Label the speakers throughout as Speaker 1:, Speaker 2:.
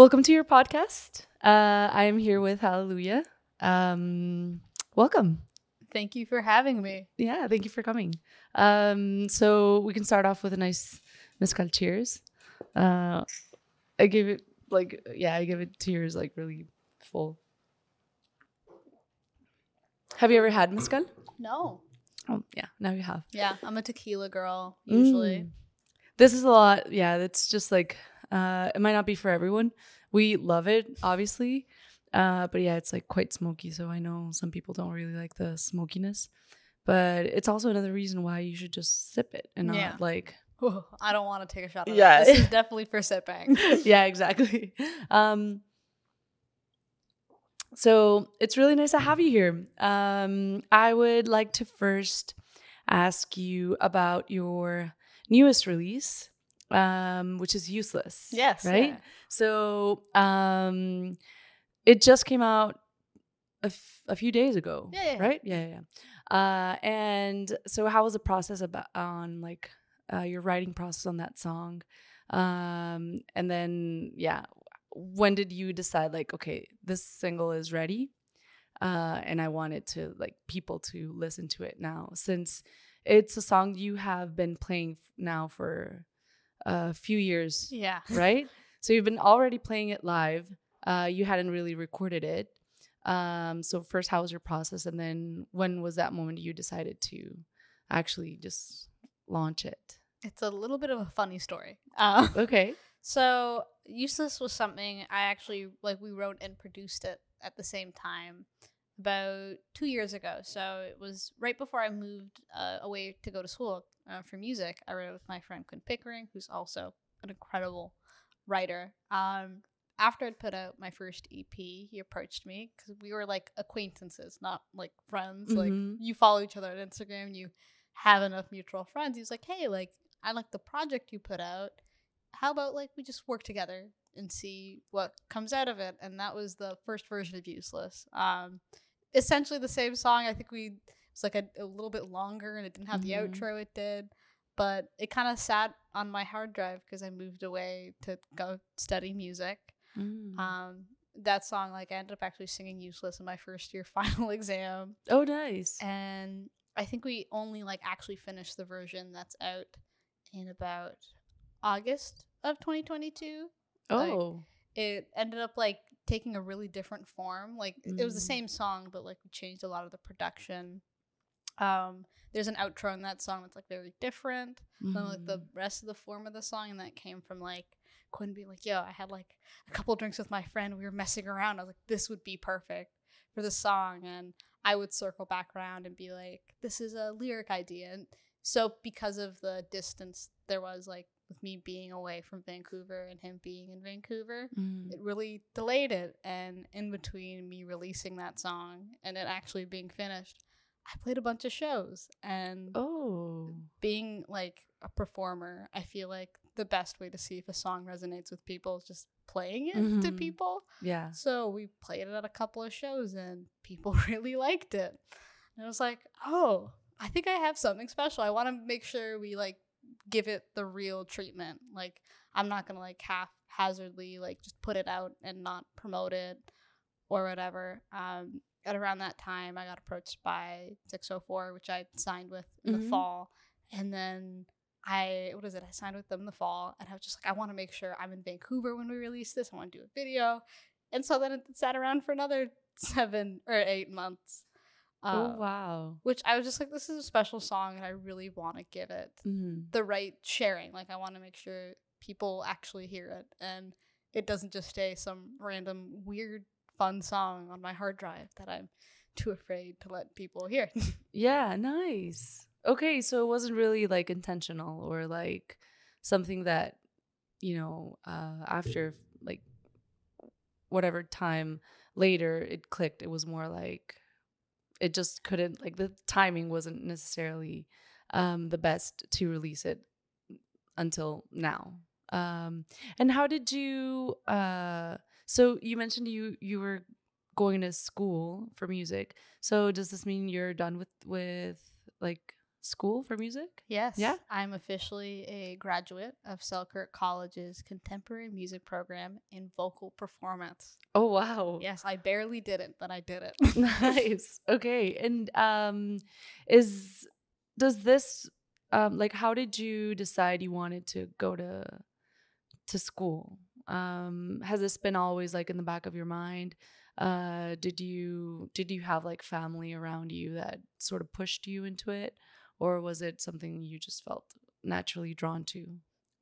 Speaker 1: Welcome to your podcast. Uh, I am here with Haleluya. Um, welcome.
Speaker 2: Thank you for having me.
Speaker 1: Yeah, thank you for coming. Um, so we can start off with a nice mezcal cheers. Uh, I gave it like yeah, I give it tears like really full. Have you ever had mezcal?
Speaker 2: No.
Speaker 1: Oh yeah, now you have.
Speaker 2: Yeah, I'm a tequila girl usually.
Speaker 1: Mm. This is a lot. Yeah, it's just like uh, it might not be for everyone. We love it, obviously, uh, but yeah, it's like quite smoky. So I know some people don't really like the smokiness, but it's also another reason why you should just sip it and not
Speaker 2: Yeah.
Speaker 1: like
Speaker 2: I don't want to take a shot of
Speaker 1: Yeah.
Speaker 2: yeah. This is definitely for sipping.
Speaker 1: yeah, exactly. Um, so it's really nice to have you here. Um, I would like to first ask you about your newest release, um, which is Useless.
Speaker 2: Yes.
Speaker 1: Right?
Speaker 2: yeah.
Speaker 1: So um, it just came out a, f- a few days ago.
Speaker 2: Yeah, yeah.
Speaker 1: Right? Yeah, yeah. yeah. Uh, and so how was the process about on like uh, your writing process on that song? Um, and then yeah, when did you decide like okay, this single is ready? Uh, and I wanted to like people to listen to it now since it's a song you have been playing f- now for a few years
Speaker 2: Yeah.
Speaker 1: right? so you've been already playing it live. Uh, you hadn't really recorded it. Um, so first, how was your process, and then when was that moment you decided to actually just launch it?
Speaker 2: It's a little bit of a funny story. Uh,
Speaker 1: Okay.
Speaker 2: so useless was something I actually like. We wrote and produced it at the same time about two years ago. So it was right before I moved uh, away to go to school uh, for music. I wrote it with my friend Quinn Pickering, who's also an incredible writer. Um, after I'd put out my first EP, he approached me because we were like acquaintances, not like friends. Like
Speaker 1: Mhm.
Speaker 2: you follow each other on Instagram, you have enough mutual friends. He was like, "Hey, like I like the project you put out. How about like we just work together and see what comes out of it?" And that was the first version of Useless. Um, essentially the same song. I think we it was like a, a little bit longer and it didn't have
Speaker 1: Mhm.
Speaker 2: the outro it did but it kind of sat on my hard drive because I moved away to go study music.
Speaker 1: Mm.
Speaker 2: Um, that song, like, I ended up actually singing "Useless" in my first year final exam,
Speaker 1: oh, nice.
Speaker 2: and I think we only like actually finished the version that's out in about August of 2022. like,
Speaker 1: oh,
Speaker 2: It ended up like taking a really different form. Like it was the
Speaker 1: Mm.
Speaker 2: same song, but like we changed a lot of the production. Um, there's an outro in that song that's like very different than like the
Speaker 1: Mm.
Speaker 2: rest of the form of the song, and that came from like Quinn being like, "Yo, I had like a couple drinks with my friend. We were messing around. I was like, this would be perfect for the song." And I would circle back around and be like, "This is a lyric idea." And so because of the distance there was like with me being away from Vancouver and him being in Vancouver,
Speaker 1: Mm.
Speaker 2: it really delayed it. And in between me releasing that song and it actually being finished, I played a bunch of shows and
Speaker 1: oh,
Speaker 2: being like a performer, I feel like the best way to see if a song resonates with people is just playing it to
Speaker 1: Mhm.
Speaker 2: people.
Speaker 1: yeah.
Speaker 2: So we played it at a couple of shows and people really liked it. And I was like, oh, I think I have something special. I want to make sure we like give it the real treatment. Like I'm not gonna like haphazardly like just put it out and not promote it or whatever. Um, at around that time, I got approached by 604, which I signed with in
Speaker 1: Mhm.
Speaker 2: the fall, and then I what is it? I signed with them in the fall, and I was just like, I want to make sure I'm in Vancouver when we release this. I want to do a video, and so then it sat around for another seven or eight months.
Speaker 1: Oh
Speaker 2: Uh,
Speaker 1: wow.
Speaker 2: Which I was just like, this is a special song, and I really want to give it
Speaker 1: Mm.
Speaker 2: the right sharing. Like, I want to make sure people actually hear it, and it doesn't just stay some random weird fun song on my hard drive that I'm too afraid to let people hear.
Speaker 1: Yeah, nice. Okay, so it wasn't really like intentional or like something that, you know, uh after like whatever time later it clicked. It was more like it just couldn't like the timing wasn't necessarily um the best to release it until now. Um and how did you uh so you mentioned you you were going to school for music. So does this mean you're done with with like school for music?
Speaker 2: Yes.
Speaker 1: Yeah?
Speaker 2: I'm officially a graduate of Selkirk College's contemporary music program in vocal performance.
Speaker 1: Oh wow.
Speaker 2: Yes, I barely did it, but I did it.
Speaker 1: nice. Okay. And um is does this um like how did you decide you wanted to go to to school? Um has this been always like in the back of your mind? Uh did you did you have like family around you that sort of pushed you into it or was it something you just felt naturally drawn to?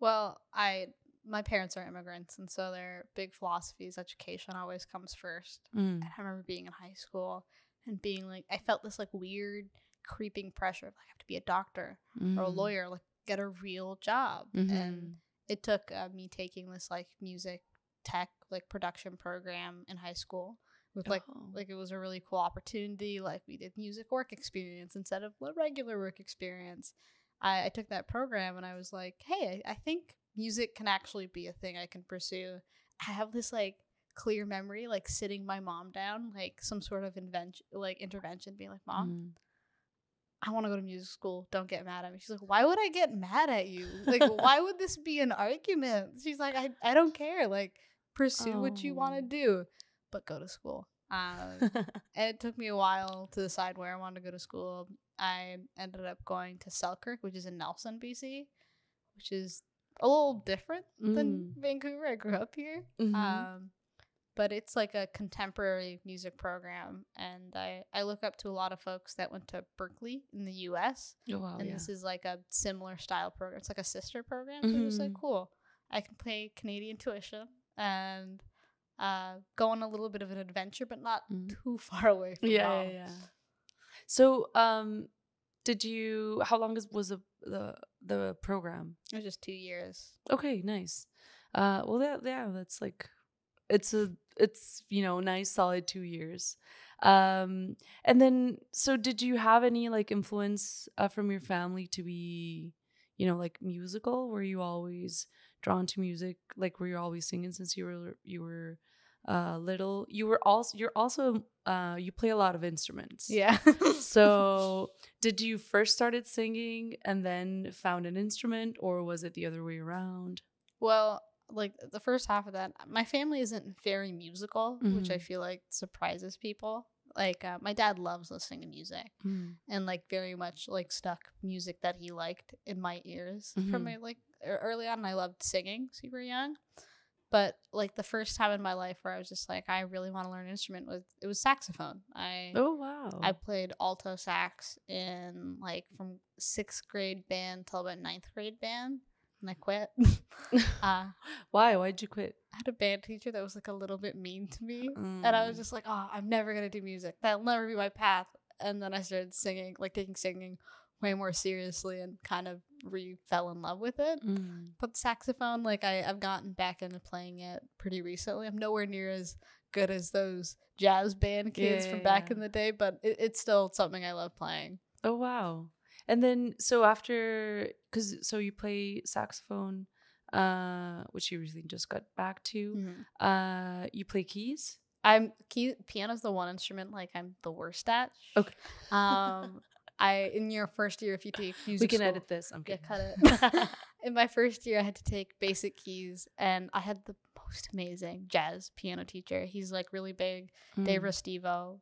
Speaker 2: well, I my parents are immigrants, and so their big philosophy is education always comes first.
Speaker 1: Mm.
Speaker 2: And I remember being in high school and being like, I felt this like weird creeping pressure of like, I have to be a doctor or a
Speaker 1: Mm.
Speaker 2: lawyer, like get a real job.
Speaker 1: Mhm.
Speaker 2: And it took uh, me taking this like music tech like production program in high school with like
Speaker 1: Oh.
Speaker 2: like it was a really cool opportunity like we did music work experience instead of regular work experience I, I took that program and i was like hey I, I think music can actually be a thing i can pursue i have this like clear memory like sitting my mom down like some sort of invention like intervention being like mom
Speaker 1: Mm.
Speaker 2: I want to go to music school. Don't get mad at me. She's like, why would I get mad at you? Like, why would this be an argument? She's like, I, I don't care. Like, pursue what you want to
Speaker 1: Oh.
Speaker 2: do, but go to school. Um, and it took me a while to decide where I wanted to go to school. I ended up going to Selkirk, which is in Nelson, BC, which is a little different than Vancouver. I grew up here.
Speaker 1: Mhm.
Speaker 2: Um, but it's like a contemporary music program, and I I look up to a lot of folks that went to Berklee in the U.S.
Speaker 1: oh wow.
Speaker 2: and
Speaker 1: yeah.
Speaker 2: this is like a similar style program. It's like a sister program. So it was like
Speaker 1: Mhm.
Speaker 2: cool. I can play Canadian tuition and uh, go on a little bit of an adventure, but not
Speaker 1: Mm.
Speaker 2: too far away from
Speaker 1: yeah,
Speaker 2: home.
Speaker 1: yeah, yeah. So, um, did you? How long is, was the the the program?
Speaker 2: It was just two years.
Speaker 1: Okay, nice. Uh, well, yeah, yeah, that's like, it's a, it's you know, nice, solid two years. Um, and then, so did you have any like influence uh, from your family to be, you know, like musical? Were you always drawn to music? Like, were you always singing since you were you were uh little? You were also you're also uh you play a lot of instruments.
Speaker 2: Yeah.
Speaker 1: So, did you first started singing and then found an instrument, or was it the other way around?
Speaker 2: well, like the first half of that, my family isn't very musical, which I
Speaker 1: Mhm.
Speaker 2: feel like surprises people. Like uh, my dad loves listening to music. and like very much like stuck music that he liked in my ears from
Speaker 1: Mhm.
Speaker 2: my like early on i loved singing super young but like the first time in my life where i was just like i really want to learn an instrument was it was saxophone i
Speaker 1: Oh wow!
Speaker 2: i played alto sax in like from sixth grade band till about ninth grade band and i quit uh,
Speaker 1: Why? Why'd you quit?
Speaker 2: i had a band teacher that was like a little bit mean to me and I was
Speaker 1: Mm.
Speaker 2: just like, oh, I'm never gonna do music. That'll never be my path. And then I started singing, like taking singing way more seriously, and kind of re fell in love with it.
Speaker 1: Mm.
Speaker 2: But saxophone, like I, I've gotten back into playing it pretty recently. I'm nowhere near as good as those jazz band kids
Speaker 1: Yeah,
Speaker 2: from back
Speaker 1: yeah.
Speaker 2: in the day, but it, it's still something I love playing.
Speaker 1: Oh wow! And then so after, because so you play saxophone, uh, which you recently just got back to. Uh, you play keys.
Speaker 2: I'm key, piano's the one instrument like I'm the worst at.
Speaker 1: Okay.
Speaker 2: Um, I in your first year if you take music,
Speaker 1: we can
Speaker 2: school-
Speaker 1: edit this. I'm
Speaker 2: Yeah,
Speaker 1: kidding.
Speaker 2: cut it. in my first year, I had to take basic keys, and I had the most amazing jazz piano teacher. He's like really big, Dave
Speaker 1: Mm.
Speaker 2: Restivo,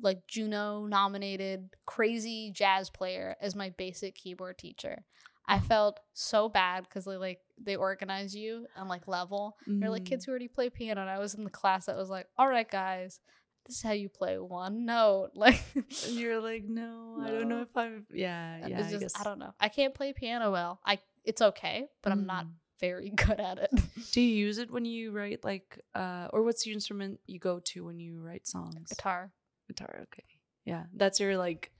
Speaker 2: like Juno nominated, crazy jazz player as my basic keyboard teacher. I felt so bad because they like they organize you on like level. They're like
Speaker 1: Mm.
Speaker 2: kids who already play piano, and I was in the class that was like, "All right, guys, this is how you play one note." Like,
Speaker 1: you're like, no, I don't know if I'm. Yeah, yeah.
Speaker 2: it's
Speaker 1: I guess.
Speaker 2: I don't know. I can't play piano well. I it's okay, but I'm not
Speaker 1: Mm.
Speaker 2: very good at it.
Speaker 1: Do you use it when you write like, uh, or what's the instrument you go to when you write songs?
Speaker 2: Guitar.
Speaker 1: Guitar. Okay. Yeah, that's your like,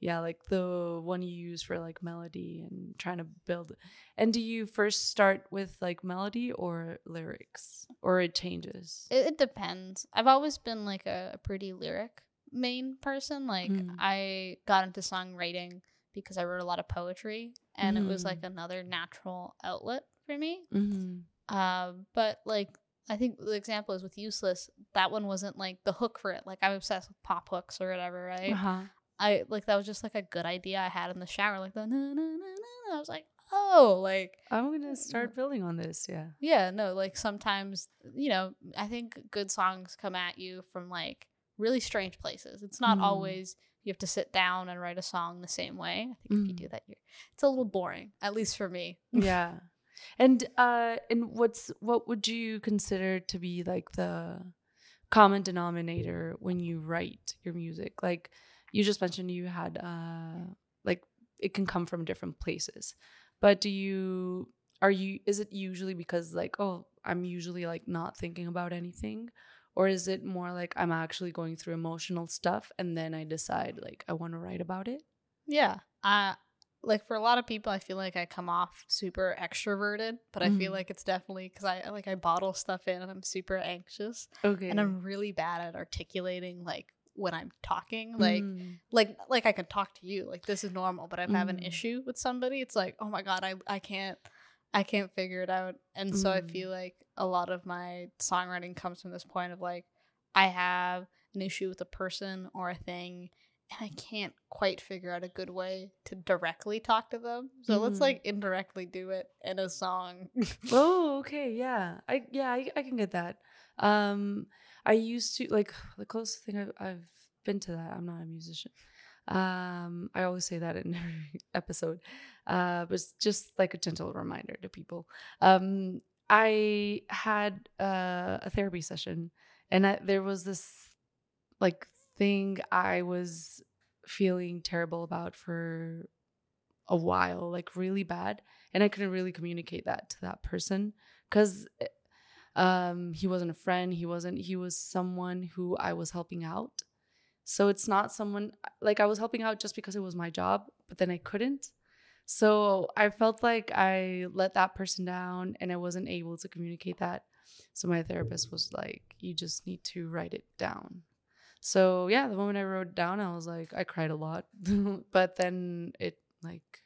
Speaker 1: yeah, like the one you use for like melody and trying to build. And do you first start with like melody or lyrics, or it changes?
Speaker 2: It, it depends. I've always been like a, a pretty lyric main person. Like
Speaker 1: Mm.
Speaker 2: I got into songwriting because I wrote a lot of poetry, and it was
Speaker 1: Mm.
Speaker 2: like another natural outlet for me.
Speaker 1: mm-hmm.
Speaker 2: Um, but like I think the example is with Useless. That one wasn't like the hook for it. Like I'm obsessed with pop hooks or whatever, right?
Speaker 1: Uh-huh.
Speaker 2: I like that was just like a good idea I had in the shower, like the na na na na. I was like, oh, like
Speaker 1: I'm gonna start building on this. Yeah.
Speaker 2: yeah, no, like sometimes you know, I think good songs come at you from like really strange places. It's not
Speaker 1: Mm.
Speaker 2: always you have to sit down and write a song the same way. I think if you
Speaker 1: Mm.
Speaker 2: do that, you're it's a little boring, at least for me.
Speaker 1: yeah and uh and what's what would you consider to be like the common denominator when you write your music like you just mentioned you had uh like it can come from different places but do you are you is it usually because like oh i'm usually like not thinking about anything or is it more like i'm actually going through emotional stuff and then i decide like i want to write about it
Speaker 2: Yeah. Uh like for a lot of people I feel like I come off super extroverted, but I feel
Speaker 1: Mhm.
Speaker 2: like it's definitely cuz I like I bottle stuff in and I'm super anxious
Speaker 1: okay
Speaker 2: and I'm really bad at articulating like when I'm talking like
Speaker 1: Mm.
Speaker 2: like like I could talk to you like this is normal, but if I have an
Speaker 1: Mm.
Speaker 2: issue with somebody it's like, "Oh my god, I I can't I can't figure it out." And so I
Speaker 1: Mm.
Speaker 2: feel like a lot of my songwriting comes from this point of like I have an issue with a person or a thing and I can't quite figure out a good way to directly talk to them. So let's
Speaker 1: Mm.
Speaker 2: like indirectly do it in a song.
Speaker 1: Oh, okay, yeah. I yeah, I, I can get that. Um I used to like the closest thing I've, I've been to that. I'm not a musician. Um I always say that in every episode. Uh but it's just like a gentle reminder to people. Um I had uh, a therapy session and I, there was this like thing I was feeling terrible about for a while, like really bad, and I couldn't really communicate that to that person because um he wasn't a friend, he wasn't he was someone who I was helping out. So it's not someone like I was helping out just because it was my job, but then I couldn't. So I felt like I let that person down and I wasn't able to communicate that. So my therapist was like, you just need to write it down. So yeah, the moment I wrote down, I was like, I cried a lot. but then it like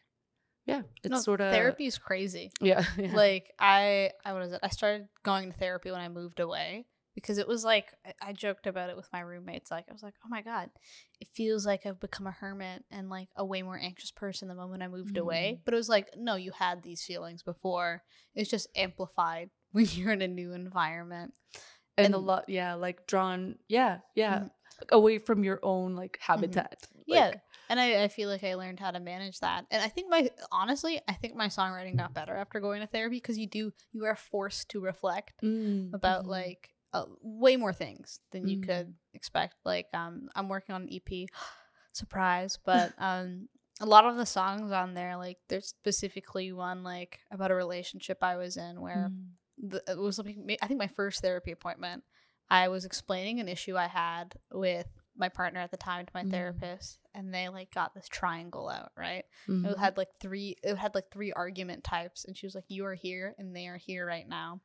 Speaker 1: yeah, it's
Speaker 2: No,
Speaker 1: sort of
Speaker 2: therapy is crazy.
Speaker 1: Yeah. yeah.
Speaker 2: like I I what is it? I started going to therapy when I moved away because it was like I- joked about it with my roommates. Like I was like, oh my god, it feels like I've become a hermit and like a way more anxious person the moment I moved away. But it was like, no, you had these feelings before. It's just amplified when you're in a new environment.
Speaker 1: and, a lot yeah, like drawn yeah, yeah.
Speaker 2: Mhm.
Speaker 1: like, away from your own like habitat.
Speaker 2: Yeah.
Speaker 1: Like,
Speaker 2: And I, I feel like I learned how to manage that. And I think my honestly, I think my songwriting got better after going to therapy because you do you are forced to reflect
Speaker 1: mm,
Speaker 2: about
Speaker 1: mhm.
Speaker 2: like uh, way more things than you
Speaker 1: Mhm.
Speaker 2: could expect. Like um, I'm working on an EP, surprise, but um, a lot of the songs on there, like there's specifically one like about a relationship I was in where
Speaker 1: Mm.
Speaker 2: the, it was like I think my first therapy appointment. I was explaining an issue I had with my partner at the time to my
Speaker 1: Mhm.
Speaker 2: therapist, and they like got this triangle out right.
Speaker 1: Mhm.
Speaker 2: It had like three. It had like three argument types, and she was like, "You are here, and they are here right now."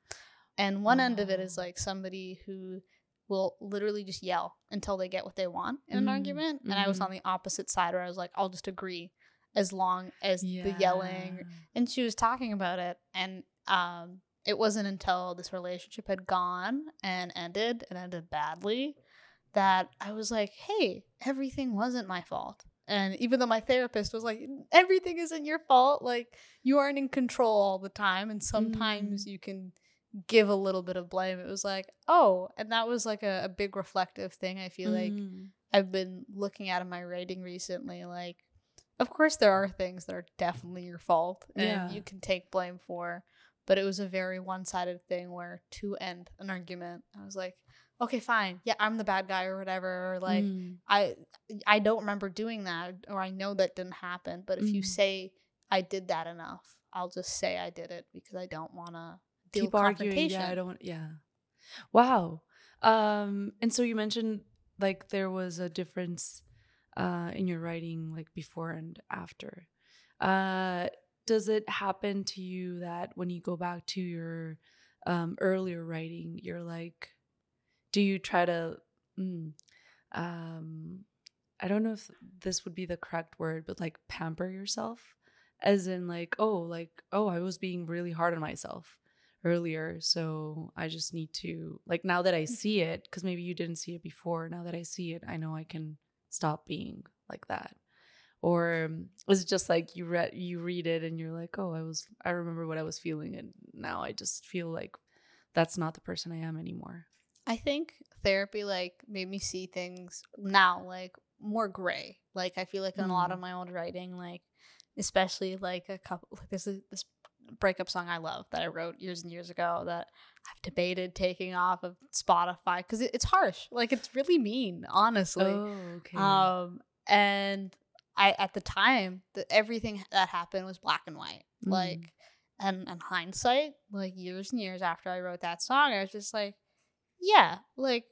Speaker 2: And one end of it is like somebody who will literally just yell until they get what they want in an
Speaker 1: Mm,
Speaker 2: argument, and I was
Speaker 1: mhm.
Speaker 2: on the opposite side where I was like, "I'll just agree." As long as the yelling and she was talking about it and um it wasn't until this relationship had gone and ended and ended badly that I was like, "Hey, everything wasn't my fault." And even though my therapist was like, "Everything isn't your fault. Like you aren't in control all the time and sometimes you can give a little bit of blame." It was like, "Oh." And that was like a, a big reflective thing I feel like
Speaker 1: Mm.
Speaker 2: I've been looking at in my writing recently. Like, of course, there are things that are definitely your fault and
Speaker 1: Yeah.
Speaker 2: you can take blame for, but it was a very one sided thing where to end an argument, I was like, okay, fine, yeah, I'm the bad guy or whatever. Or like,
Speaker 1: Mm.
Speaker 2: I I don't remember doing that, or I know that didn't happen. But if you
Speaker 1: Mm.
Speaker 2: say I did that enough, I'll just say I did it because I don't want to deal
Speaker 1: keep arguing. Yeah, I don't. Yeah. Wow. Um, and so you mentioned like there was a difference uh in your writing like before and after. Uh, does it happen to you that when you go back to your um earlier writing, you're like, do you try to, mm, um, I don't know if this would be the correct word, but like pamper yourself, as in like, oh, like, oh, I was being really hard on myself earlier so i just need to like now that i see it because maybe you didn't see it before now that i see it i know i can stop being like that. Or um, was it just like you read you read it and you're like oh i was i remember what i was feeling and now i just feel like that's not the person i am anymore
Speaker 2: I think therapy like made me see things now like more gray. Like I feel like in a lot
Speaker 1: Mm.
Speaker 2: of my old writing, like especially like a couple like this is this breakup song I love that I wrote years and years ago that I've debated taking off of Spotify because it, it's harsh. Like it's really mean, honestly.
Speaker 1: oh okay
Speaker 2: Um, and I at the time, the, everything that happened was black and white.
Speaker 1: Mm.
Speaker 2: Like, and and hindsight, like years and years after I wrote that song, I was just like, yeah, like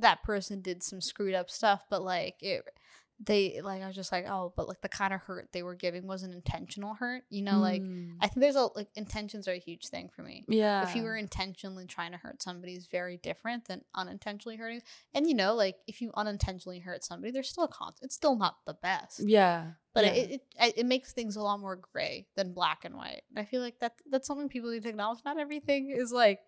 Speaker 2: that person did some screwed up stuff, but like it. They like I was just like oh, but like the kind of hurt they were giving wasn't intentional hurt, you know. Like
Speaker 1: Mm.
Speaker 2: I think there's a like intentions are a huge thing for me
Speaker 1: yeah
Speaker 2: if you were intentionally trying to hurt somebody is very different than unintentionally hurting and you know like if you unintentionally hurt somebody there's still a con it's still not the best
Speaker 1: yeah
Speaker 2: but
Speaker 1: yeah.
Speaker 2: it, it it it makes things a lot more gray than black and white and i feel like that that's something people need to acknowledge not everything is like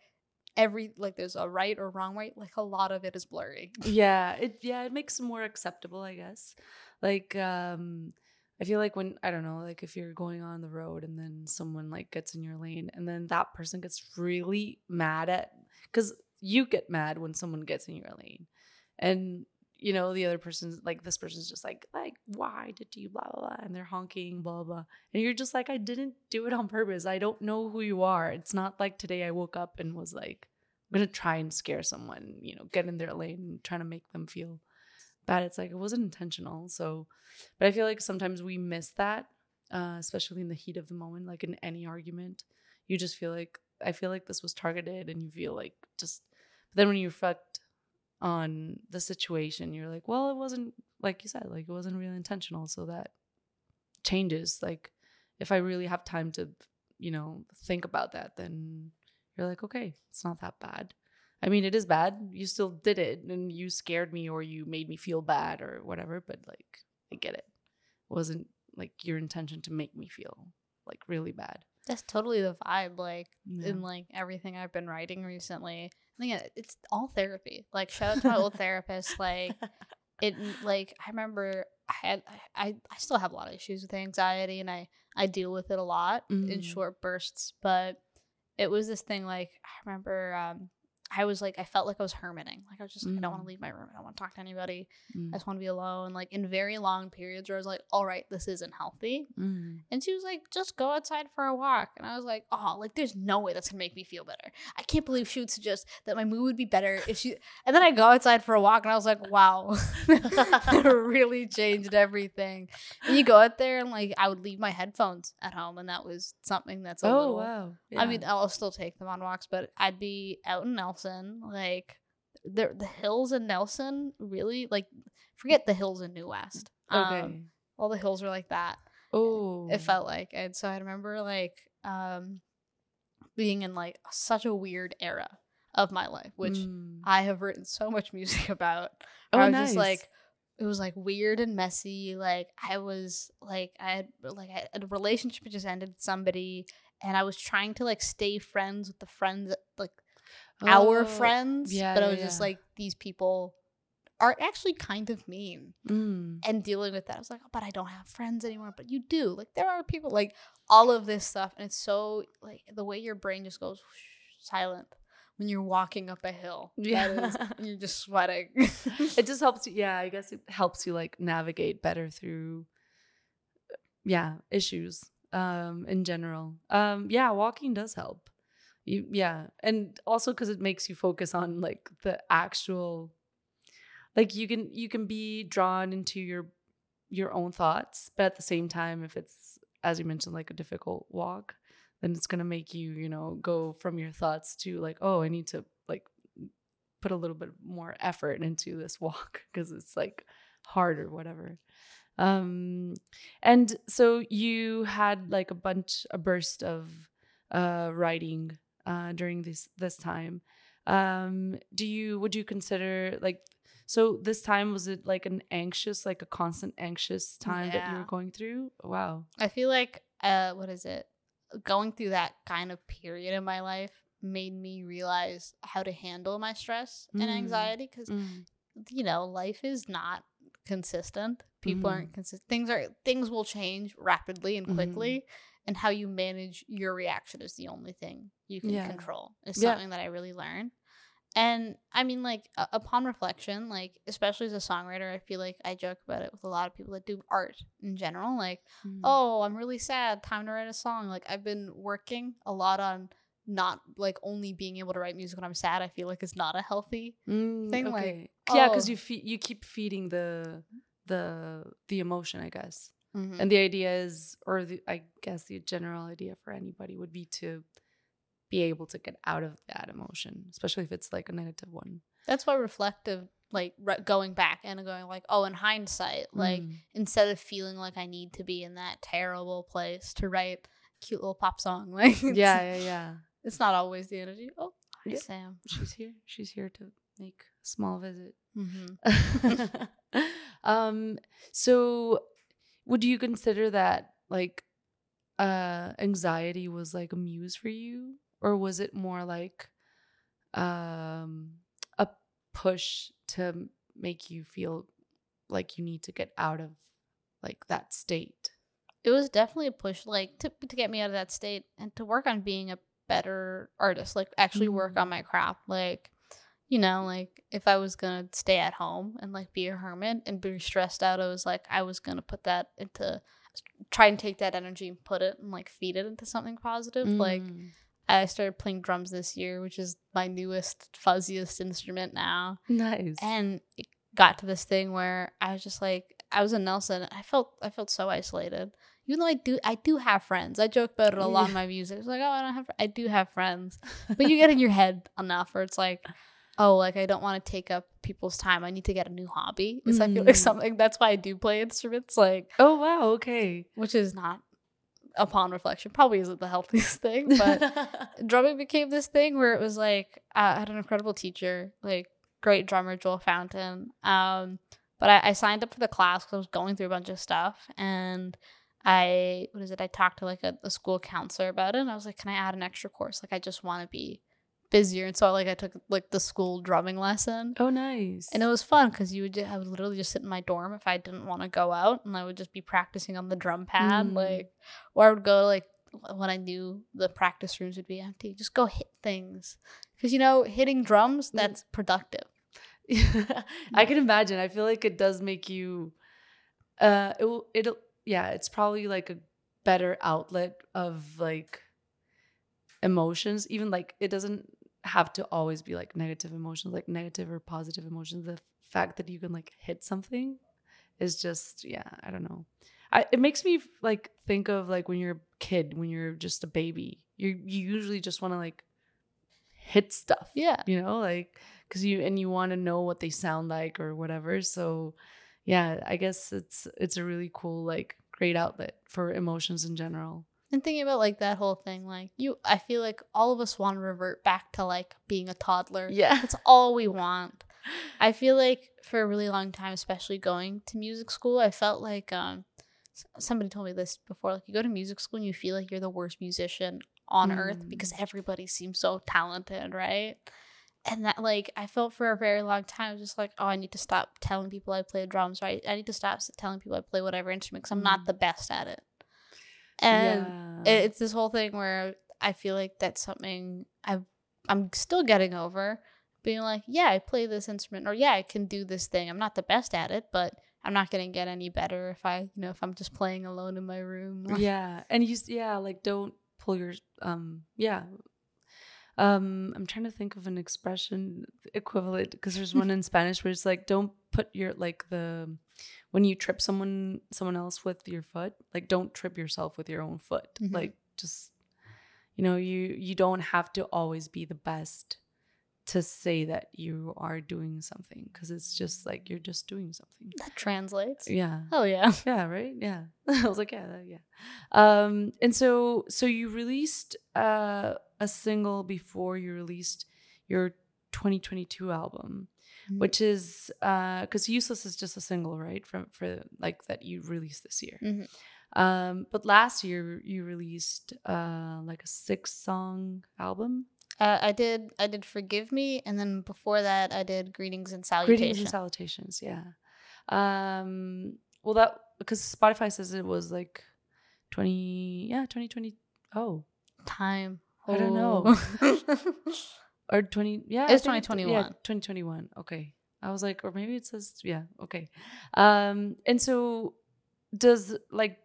Speaker 2: every like there's a right or wrong way like a lot of it is blurry.
Speaker 1: Yeah it yeah it makes it more acceptable i guess. Like um i feel like when i don't know like if you're going on the road and then someone like gets in your lane and then that person gets really mad at because you get mad when someone gets in your lane. And you know the other person's like this person's just like like why did you blah blah blah and they're honking blah blah and you're just like i didn't do it on purpose. I don't know who you are. It's not like today i woke up and was like i'm gonna try and scare someone you know get in their lane and trying to make them feel bad. It's like it wasn't intentional so but i feel like sometimes we miss that uh, especially in the heat of the moment like in any argument. You just feel like i feel like this was targeted and you feel like just but then when you reflect on the situation you're like well it wasn't like you said like it wasn't really intentional so that changes like if i really have time to you know think about that then you're like okay it's not that bad. I mean it is bad you still did it and you scared me or you made me feel bad or whatever but like i get it. It wasn't like your intention to make me feel like really bad
Speaker 2: that's totally the vibe like
Speaker 1: Yeah.
Speaker 2: in like everything I've been writing recently. I think it- it's all therapy. Like shout out to my old therapist. Like it like I remember I had I I still have a lot of issues with anxiety and I I deal with it a lot in
Speaker 1: Mhm.
Speaker 2: short bursts, but it was this thing like I remember um I was like I felt like I was hermiting. Like I was just like I don't want
Speaker 1: Mm.
Speaker 2: to leave my room. I don't want to talk to anybody.
Speaker 1: Mm.
Speaker 2: I just want to be alone. Like in very long periods where I was like, all right, this isn't healthy.
Speaker 1: Mm.
Speaker 2: And she was like, just go outside for a walk. And I was like, oh, like there's no way that's gonna make me feel better. I can't believe she would suggest that my mood would be better if she. And then I go outside for a walk, and I was like, wow, it really changed everything. And you go out there, and like I would leave my headphones at home, and that was something that's a
Speaker 1: oh
Speaker 2: little.
Speaker 1: wow
Speaker 2: I mean, I'll still take them on walks, but I'd be out and in Nelson, like the the hills in Nelson. Really, like forget the hills in New West.
Speaker 1: okay
Speaker 2: Um, all the hills are like that
Speaker 1: oh
Speaker 2: it felt like and so i remember like um being in like such a weird era of my life which
Speaker 1: Mm.
Speaker 2: i have written so much music about
Speaker 1: oh
Speaker 2: i was
Speaker 1: nice
Speaker 2: just like it was like weird and messy like i was like i had like I had a relationship just ended with somebody and i was trying to like stay friends with the friends that, like our
Speaker 1: Oh,
Speaker 2: friends
Speaker 1: yeah,
Speaker 2: but i
Speaker 1: yeah,
Speaker 2: was just like these people are actually kind of mean
Speaker 1: mm.
Speaker 2: and dealing with that. I was like, oh, but I don't have friends anymore. But you do. Like there are people like all of this stuff, and it's so like the way your brain just goes silent when you're walking up a hill.
Speaker 1: Yeah.
Speaker 2: you're just sweating.
Speaker 1: it just helps you yeah i guess it helps you like navigate better through yeah issues um in general um yeah walking does help yeah and also because it makes you focus on like the actual like you can you can be drawn into your your own thoughts but at the same time if it's as you mentioned like a difficult walk then it's going to make you you know go from your thoughts to like oh i need to like put a little bit more effort into this walk because it's like hard or whatever. Um and so you had like a bunch a burst of uh writing uh during this this time um do you would you consider like so this time was it like an anxious like a constant anxious time that you were going through wow
Speaker 2: I feel like uh, what is it? Going through that kind of period in my life made me realize how to handle my stress and
Speaker 1: Mm.
Speaker 2: anxiety because you know life is not consistent. People
Speaker 1: Mhm.
Speaker 2: aren't consistent. Things are things will change rapidly and
Speaker 1: Mhm.
Speaker 2: quickly, and how you manage your reaction is the only thing you can
Speaker 1: Yeah.
Speaker 2: control. It's
Speaker 1: Yeah.
Speaker 2: something that I really learned. And I mean, like uh, upon reflection, like especially as a songwriter, I feel like I joke about it with a lot of people that do art in general. Like,
Speaker 1: Mm.
Speaker 2: oh, I'm really sad. Time to write a song. Like I've been working a lot on not like only being able to write music when I'm sad. I feel like is not a healthy.
Speaker 1: Mm,
Speaker 2: thing, like,
Speaker 1: yeah, because
Speaker 2: oh-
Speaker 1: you fe- you keep feeding the the the emotion, I guess.
Speaker 2: Mhm.
Speaker 1: And the idea is, or the I guess the general idea for anybody would be to be able to get out of that emotion, especially if it's like a negative one.
Speaker 2: That's why reflective, like re- going back and going like, oh, in hindsight, like
Speaker 1: Mm.
Speaker 2: instead of feeling like I need to be in that terrible place to write a cute little pop song, like
Speaker 1: yeah, yeah, yeah.
Speaker 2: it's not always the energy. Oh, hi,
Speaker 1: Yeah.
Speaker 2: Sam.
Speaker 1: She's here. She's here to make a small visit.
Speaker 2: Mm-hmm.
Speaker 1: um so would you consider that like uh anxiety was like a muse for you or was it more like um a push to make you feel like you need to get out of like that state
Speaker 2: It was definitely a push, like to to get me out of that state and to work on being a better artist, like actually work
Speaker 1: Mm.
Speaker 2: on my craft, like. You know, like if I was gonna stay at home and like be a hermit and be stressed out, I was like, I was gonna put that into try and take that energy and put it and like feed it into something positive. Like
Speaker 1: Mm.
Speaker 2: I started playing drums this year, which is my newest, fuzziest instrument now.
Speaker 1: nice
Speaker 2: And it got to this thing where I was just like, I was in Nelson. and I felt, I felt so isolated. Even though I do, I do have friends. I joke about it a lot in my music. It's like, oh, I don't have, I do have friends. But you get in your head enough where it's like, oh, like I don't want to take up people's time. I need to get a new hobby. It's I feel like
Speaker 1: Mm.
Speaker 2: something. That's why I do play instruments. Like
Speaker 1: oh wow okay
Speaker 2: which is not upon reflection probably isn't the healthiest thing but drumming became this thing where it was like uh, i had an incredible teacher like great drummer joel fountain um but i, I signed up for the class because i was going through a bunch of stuff and i what is it i talked to like a, a school counselor about it and i was like can i add an extra course like i just want to be busier and so like i took like the school drumming lesson
Speaker 1: oh nice
Speaker 2: and it was fun because you would just, I would literally just sit in my dorm if I didn't want to go out, and I would just be practicing on the drum pad,
Speaker 1: Mm.
Speaker 2: like, or I would go like when I knew the practice rooms would be empty, just go hit things, because you know hitting drums
Speaker 1: Mm.
Speaker 2: that's productive.
Speaker 1: I can imagine. I feel like it does make you uh it will it'll yeah, it's probably like a better outlet of like emotions. Even like it doesn't have to always be like negative emotions, like negative or positive emotions. The fact that you can like hit something is just yeah, I don't know. I, it makes me like think of like when you're a kid, when you're just a baby. You you usually just want to like hit stuff
Speaker 2: Yeah,
Speaker 1: you know like because you and you want to know what they sound like or whatever so yeah i guess it's it's a really cool like great outlet for emotions in general
Speaker 2: and thinking about like that whole thing, like you, I feel like all of us want to revert back to like being a toddler.
Speaker 1: yeah
Speaker 2: That's all we want. I feel like for a really long time, especially going to music school, I felt like um somebody told me this before. Like you go to music school and you feel like you're the worst musician on earth because
Speaker 1: Mm.
Speaker 2: everybody seems so talented, right? And that like I felt for a very long time, just like, oh, I need to stop telling people I play drums, right? I need to stop telling people I play whatever instrument because I'm not
Speaker 1: Mm.
Speaker 2: the best at it. And
Speaker 1: yeah.
Speaker 2: it- it's this whole thing where I feel like that's something I I'm still getting over being like, yeah, I play this instrument or yeah, I can do this thing. I'm not the best at it, but I'm not going to get any better if I, you know, if I'm just playing alone in my room.
Speaker 1: yeah and you yeah like don't pull your um yeah um i'm trying to think of an expression equivalent because there's one in spanish where it's like don't put your like the when you trip someone someone else with your foot like don't trip yourself with your own foot.
Speaker 2: Mhm.
Speaker 1: like just you know you you don't have to always be the best to say that you are doing something because it's just like you're just doing something.
Speaker 2: That translates.
Speaker 1: yeah.
Speaker 2: Hell yeah.
Speaker 1: yeah right? Yeah. I was like yeah yeah. Um and so so you released uh a single before you released your 2022 album
Speaker 2: Mhm.
Speaker 1: which is uh because useless is just a single right from for like that you released this year
Speaker 2: Mhm.
Speaker 1: um but last year you released uh like a six song album
Speaker 2: Uh, I did I did Forgive Me and then before that I did Greetings and Salutations.
Speaker 1: greetings and salutations yeah Um, well, that because Spotify says it was like twenty, yeah, twenty twenty. Oh,
Speaker 2: Time.
Speaker 1: I don't know. Or 20 yeah
Speaker 2: It's
Speaker 1: I think
Speaker 2: 2021.
Speaker 1: yeah 2021 okay i was like or maybe it says yeah okay um and so does like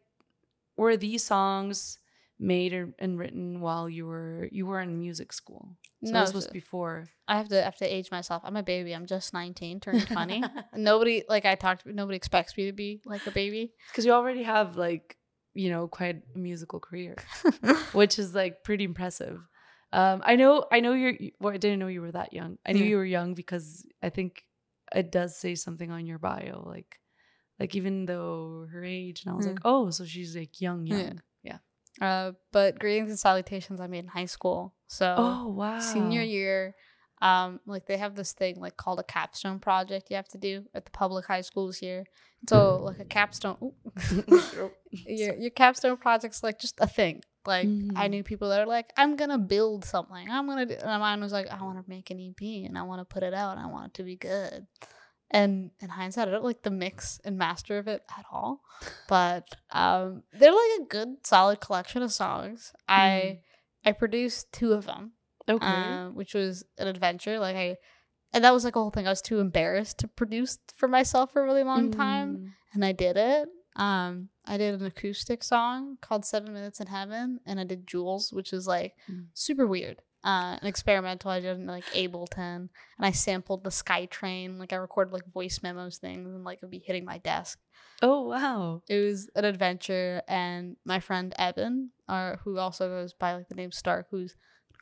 Speaker 1: were these songs made or, and written while you were you were in music school so
Speaker 2: No,
Speaker 1: this was before
Speaker 2: I have to I have to age myself. I'm a baby. I'm just 19, turning 20. nobody like I talked. Nobody expects me to be like a baby.
Speaker 1: because you already have like you know quite a musical career which is like pretty impressive um i know i know you're well, i didn't know you were that young i knew
Speaker 2: Yeah.
Speaker 1: you were young because i think it does say something on your bio like like even though her age and i was
Speaker 2: Mm.
Speaker 1: like oh so she's like young
Speaker 2: Yeah.
Speaker 1: young yeah,
Speaker 2: Uh, but greetings and salutations I made in high school. So
Speaker 1: oh wow
Speaker 2: senior year, um, like they have this thing like called a capstone project you have to do at the public high schools here. So like a capstone, your your capstone project's like just a thing. Like I
Speaker 1: Mhm.
Speaker 2: knew people that are like, I'm gonna build something. I'm gonna do, and mine was like, I want to make an EP and I want to put it out. and I want it to be good. And in hindsight, I don't like the mix and master of it at all. But um, they're like a good, solid collection of songs. I I produced two of them,
Speaker 1: okay
Speaker 2: uh, which was an adventure. Like I, and that was like a whole thing. I was too embarrassed to produce for myself for a really long time
Speaker 1: Mm.
Speaker 2: and I did it. Um, I did an acoustic song called Seven Minutes in Heaven, and I did Jules, which is like
Speaker 1: Mm.
Speaker 2: super weird. Uh, an experimental I did in like Ableton, and I sampled the SkyTrain. Like I recorded like voice memos things, and like it'd be hitting my desk.
Speaker 1: oh wow
Speaker 2: It was an adventure, and my friend Evan, uh, who also goes by like the name Stark, who's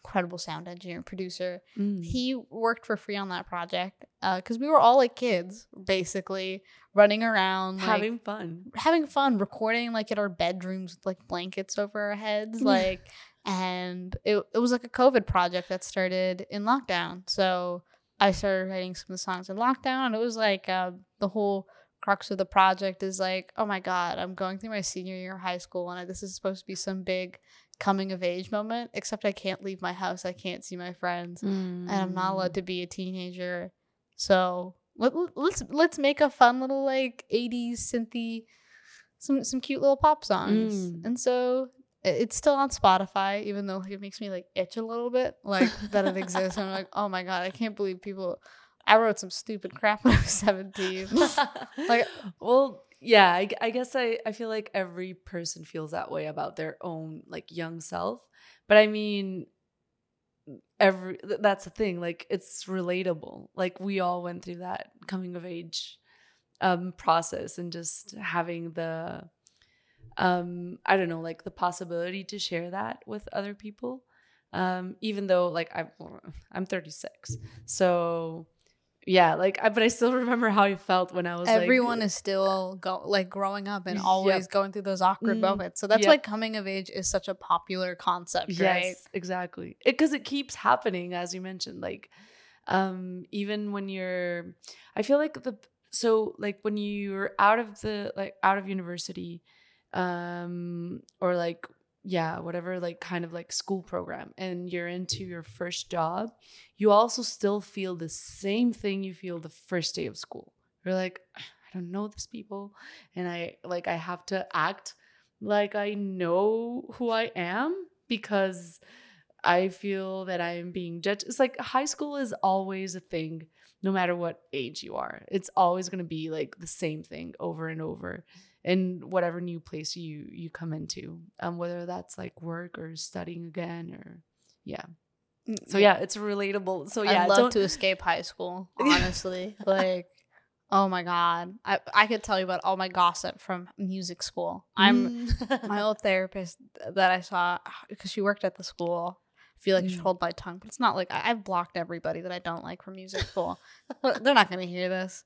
Speaker 2: incredible sound engineer and producer,
Speaker 1: Mm.
Speaker 2: he worked for free on that project because we were all like kids, basically running around, like,
Speaker 1: having fun.
Speaker 2: having fun recording like in our bedrooms with like blankets over our heads like and it, it was like a covid project that started in lockdown. So i started writing some of the songs in lockdown and it was like uh, the whole crux of the project is like oh my god i'm going through my senior year of high school and this is supposed to be some big coming of age moment except i can't leave my house i can't see my friends and I'm not
Speaker 1: Mm.
Speaker 2: allowed to be a teenager. So let, let's let's make a fun little like 80s synthy, some some cute little pop songs.
Speaker 1: Mm.
Speaker 2: And so it's still on Spotify, even though it makes me like itch a little bit, like that it exists. I'm like, oh my god, I can't believe people. I wrote some stupid crap when I was 17. Like-
Speaker 1: well yeah I, I guess I, I feel like every person feels that way about their own like young self. But i mean every th- that's the thing like it's relatable. Like we all went through that coming of age um process and just having the um i don't know like the possibility to share that with other people. Um even though like i'm i'm 36 so yeah like I, but i still remember how i felt when i was
Speaker 2: Everyone
Speaker 1: like,
Speaker 2: is still go like growing up and
Speaker 1: Yep.
Speaker 2: always going through those awkward
Speaker 1: Mm,
Speaker 2: moments. So that's
Speaker 1: yep.
Speaker 2: why coming of age is such a popular concept, right?
Speaker 1: Yes, exactly. Because it, keeps happening, as you mentioned. Like, um, even when you're, I feel like the so like when you're out of the like out of university, um, or like yeah, whatever like kind of like school program, and you're into your first job, you also still feel the same thing you feel the first day of school. You're like, I don't know these people, and I like I have to act like I know who I am because I feel that I am being judged. It's like high school is always a thing, no matter what age you are. It's always going to be like the same thing over and over in whatever new place you you come into, um, whether that's like work or studying again or yeah. So yeah, it's relatable. So yeah,
Speaker 2: I'd love to escape high school, honestly. like, oh my god, I I could tell you about all my gossip from music school. I'm
Speaker 1: Mm.
Speaker 2: my old therapist that I saw because she worked at the school. Feel like I should
Speaker 1: Mm.
Speaker 2: hold my tongue, but it's not like I, I've blocked everybody that I don't like from music school. They're not going to hear this.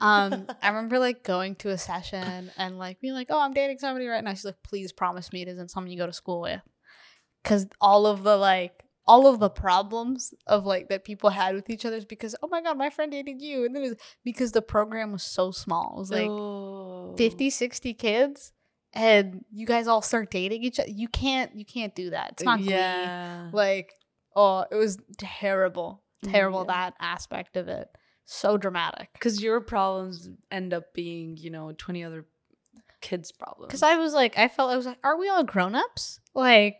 Speaker 2: Um, I remember like going to a session and like being like, "Oh, I'm dating somebody right now." She's like, "Please promise me it isn't someone you go to school with," because all of the like all of the problems of like that people had with each other is because oh my god my friend dated you and then it was because the program was so small it was like
Speaker 1: Oh.
Speaker 2: 50 60 kids and you guys all start dating each other you can't you can't do that it's not yeah
Speaker 1: yeah.
Speaker 2: like oh it was terrible terrible
Speaker 1: Yeah.
Speaker 2: that aspect of it so dramatic.
Speaker 1: Because your problems end up being, you know, 20 other kids' problems.
Speaker 2: Because I was like, I felt I was like, are we all grown ups? Like,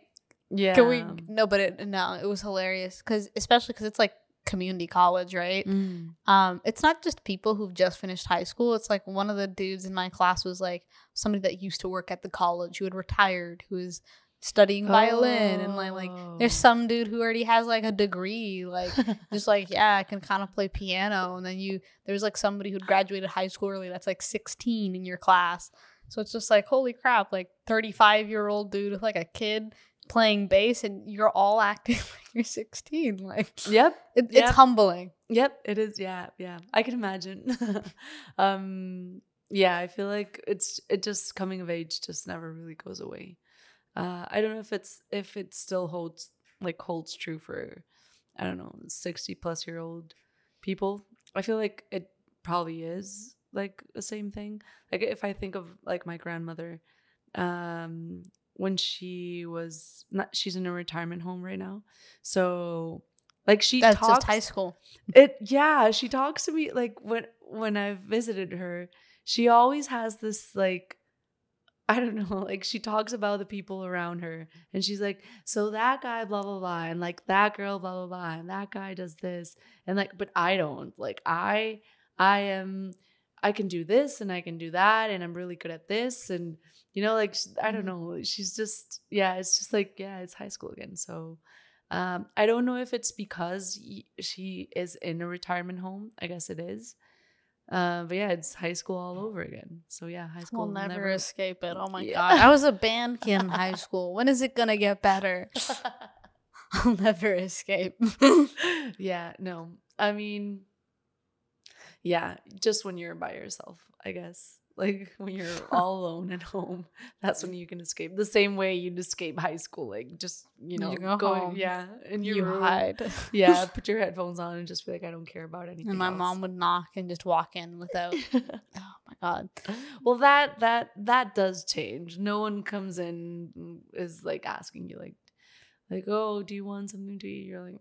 Speaker 1: yeah.
Speaker 2: can we? No, but it no, it was hilarious because especially because it's like community college, right?
Speaker 1: Mm.
Speaker 2: Um, it's not just people who've just finished high school. It's like one of the dudes in my class was like somebody that used to work at the college who had retired, who is studying violin, and like like there's
Speaker 1: Oh.
Speaker 2: some dude who already has like a degree, like just like yeah, I can kind of play piano, and then you there's like somebody who'd graduated high school early that's like 16 in your class. So it's just like holy crap, like 35 year old dude with like a kid playing bass, and you're all acting like you're 16. Like
Speaker 1: Yep.
Speaker 2: it,
Speaker 1: Yep.
Speaker 2: it's humbling.
Speaker 1: Yep, it is. Yeah, yeah. I can imagine. um yeah, I feel like it's it just coming of age just never really goes away. Uh I don't know if it's if it still holds like holds true for I don't know, 60 plus year old people. I feel like it probably is like the same thing. Like if I think of like my grandmother um when she was not she's in a retirement home right now. So like she
Speaker 2: That's
Speaker 1: talks
Speaker 2: just high school.
Speaker 1: it yeah she talks to me like when when i've visited her she always has this like i don't know like she talks about the people around her and she's like so that guy blah blah blah and like that girl blah blah blah and that guy does this and like but i don't like i i am i can do this and i can do that and i'm really good at this and you know like i don't
Speaker 2: Mhm.
Speaker 1: know she's just yeah it's just like yeah it's high school again so um, I don't know if it's because she is in a retirement home. I guess it is. Uh, but yeah, it's high school all over again. So yeah, high school
Speaker 2: We'll
Speaker 1: will
Speaker 2: never, escape it. Oh my
Speaker 1: Yeah.
Speaker 2: god. I was a band kid in high school. When is it gonna get better? I'll never escape.
Speaker 1: yeah, no. I mean, yeah, just when you're by yourself, I guess. Like when you're all alone at home, that's when you can escape. The same way you'd escape high school, like just you know,
Speaker 2: You go
Speaker 1: going,
Speaker 2: home.
Speaker 1: yeah, in your
Speaker 2: you
Speaker 1: room.
Speaker 2: hide.
Speaker 1: Yeah, put your headphones on and just be like, I don't care about anything.
Speaker 2: And my
Speaker 1: else.
Speaker 2: mom would knock and just walk in without oh my god.
Speaker 1: well that that that does change no one comes in and is like asking you like like oh do you want something to eat you're like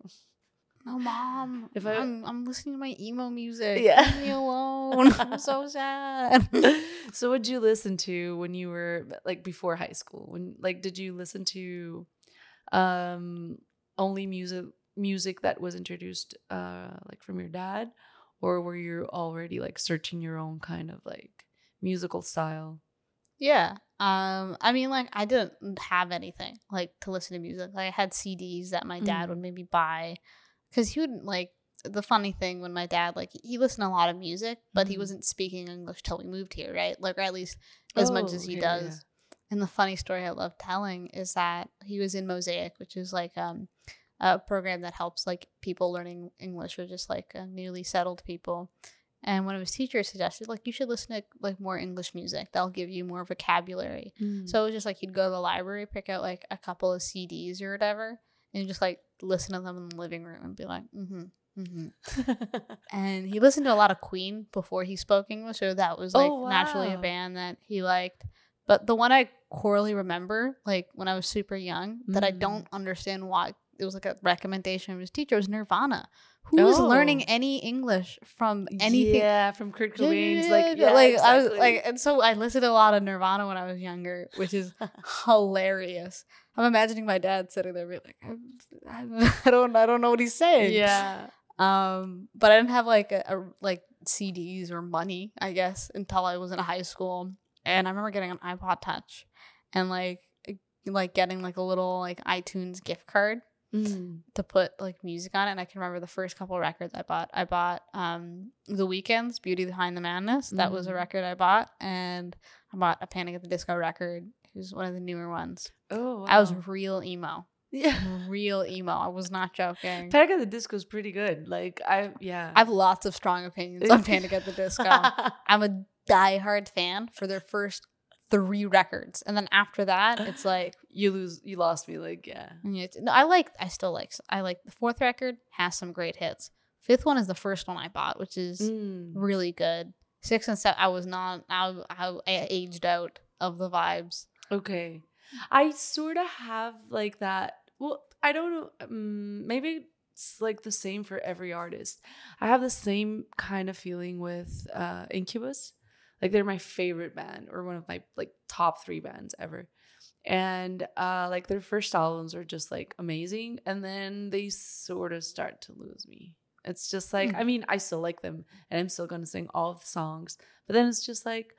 Speaker 2: No mom.
Speaker 1: If I-
Speaker 2: am I'm listening to my emo music.
Speaker 1: Yeah.
Speaker 2: Leave me alone. I'm so sad.
Speaker 1: so what'd you listen to when you were like before high school when like did you listen to um only music music that was introduced uh like from your dad or were you already like searching your own kind of like musical style
Speaker 2: Yeah. Um, I mean, like, I didn't have anything like to listen to music. Like, I had CDs that my dad
Speaker 1: Mm.
Speaker 2: would maybe buy because he would like. The funny thing when my dad like he listened to a lot of music, but he
Speaker 1: Mhm.
Speaker 2: wasn't speaking English till we moved here, right? Like, or at least as much
Speaker 1: Oh,
Speaker 2: as he
Speaker 1: yeah.
Speaker 2: does. And the funny story I love telling is that he was in Mosaic, which is like um a program that helps like people learning English or just like uh, newly settled people. And one of his teachers suggested like you should listen to like more English music. That'll give you more vocabulary.
Speaker 1: Mm.
Speaker 2: So it was just like he'd go to the library, pick out like a couple of CDs or whatever, and just like listen to them in the living room and be like, mm-hmm. Mm-hmm. And he listened to a lot of Queen before he spoke English, so that was like
Speaker 1: Oh,
Speaker 2: naturally a band that he liked. But the one I corely remember, like when I was super young, that I
Speaker 1: Mm.
Speaker 2: don't understand why it was like a recommendation of his teacher It was Nirvana. Who was learning
Speaker 1: Oh.
Speaker 2: any English from anything?
Speaker 1: Yeah, from Kurt Cobain's like
Speaker 2: yeah, like I was like, and so I listened to a lot of Nirvana when I was younger, which is hilarious. I'm imagining my dad sitting there, being like, I don't, I don't know what he's saying.
Speaker 1: yeah.
Speaker 2: Um, but I didn't have like a, a like CDs or money, I guess, until I was in high school. And I remember getting an iPod Touch, and like like getting like a little like iTunes gift card
Speaker 1: Mm.
Speaker 2: to put like music on it. And I can remember the first couple of records I bought. I bought um The Weeknd's Beauty Behind the Madness. That was a
Speaker 1: Mhm.
Speaker 2: record I bought, and I bought a Panic at the Disco record. Was one of the newer ones.
Speaker 1: Oh,
Speaker 2: I was real emo,
Speaker 1: yeah.
Speaker 2: real emo. I was not joking.
Speaker 1: Panic at the Disco is pretty good. Like I yeah.
Speaker 2: I have lots of strong opinions on Panic at the Disco. I'm a diehard fan for their first three records, and then after that, it's like
Speaker 1: you lose you lost me like yeah.
Speaker 2: yeah, no, I like. I still like. I like the fourth record has some great hits. Fifth one is the first one I bought, which is
Speaker 1: Mm.
Speaker 2: really good. Six and seven, I was not. I, I, I aged out of the vibes.
Speaker 1: Okay. I sort of have like that. Well, I don't know. Um, maybe it's like the same for every artist. I have the same kind of feeling with uh, Incubus. Like they're my favorite band or one of my like top three bands ever. And uh, like their first albums are just like amazing, and then they sort of start to lose me. It's just like,
Speaker 2: Mm.
Speaker 1: I mean, I still like them and I'm still going to sing all of the songs. But then it's just like,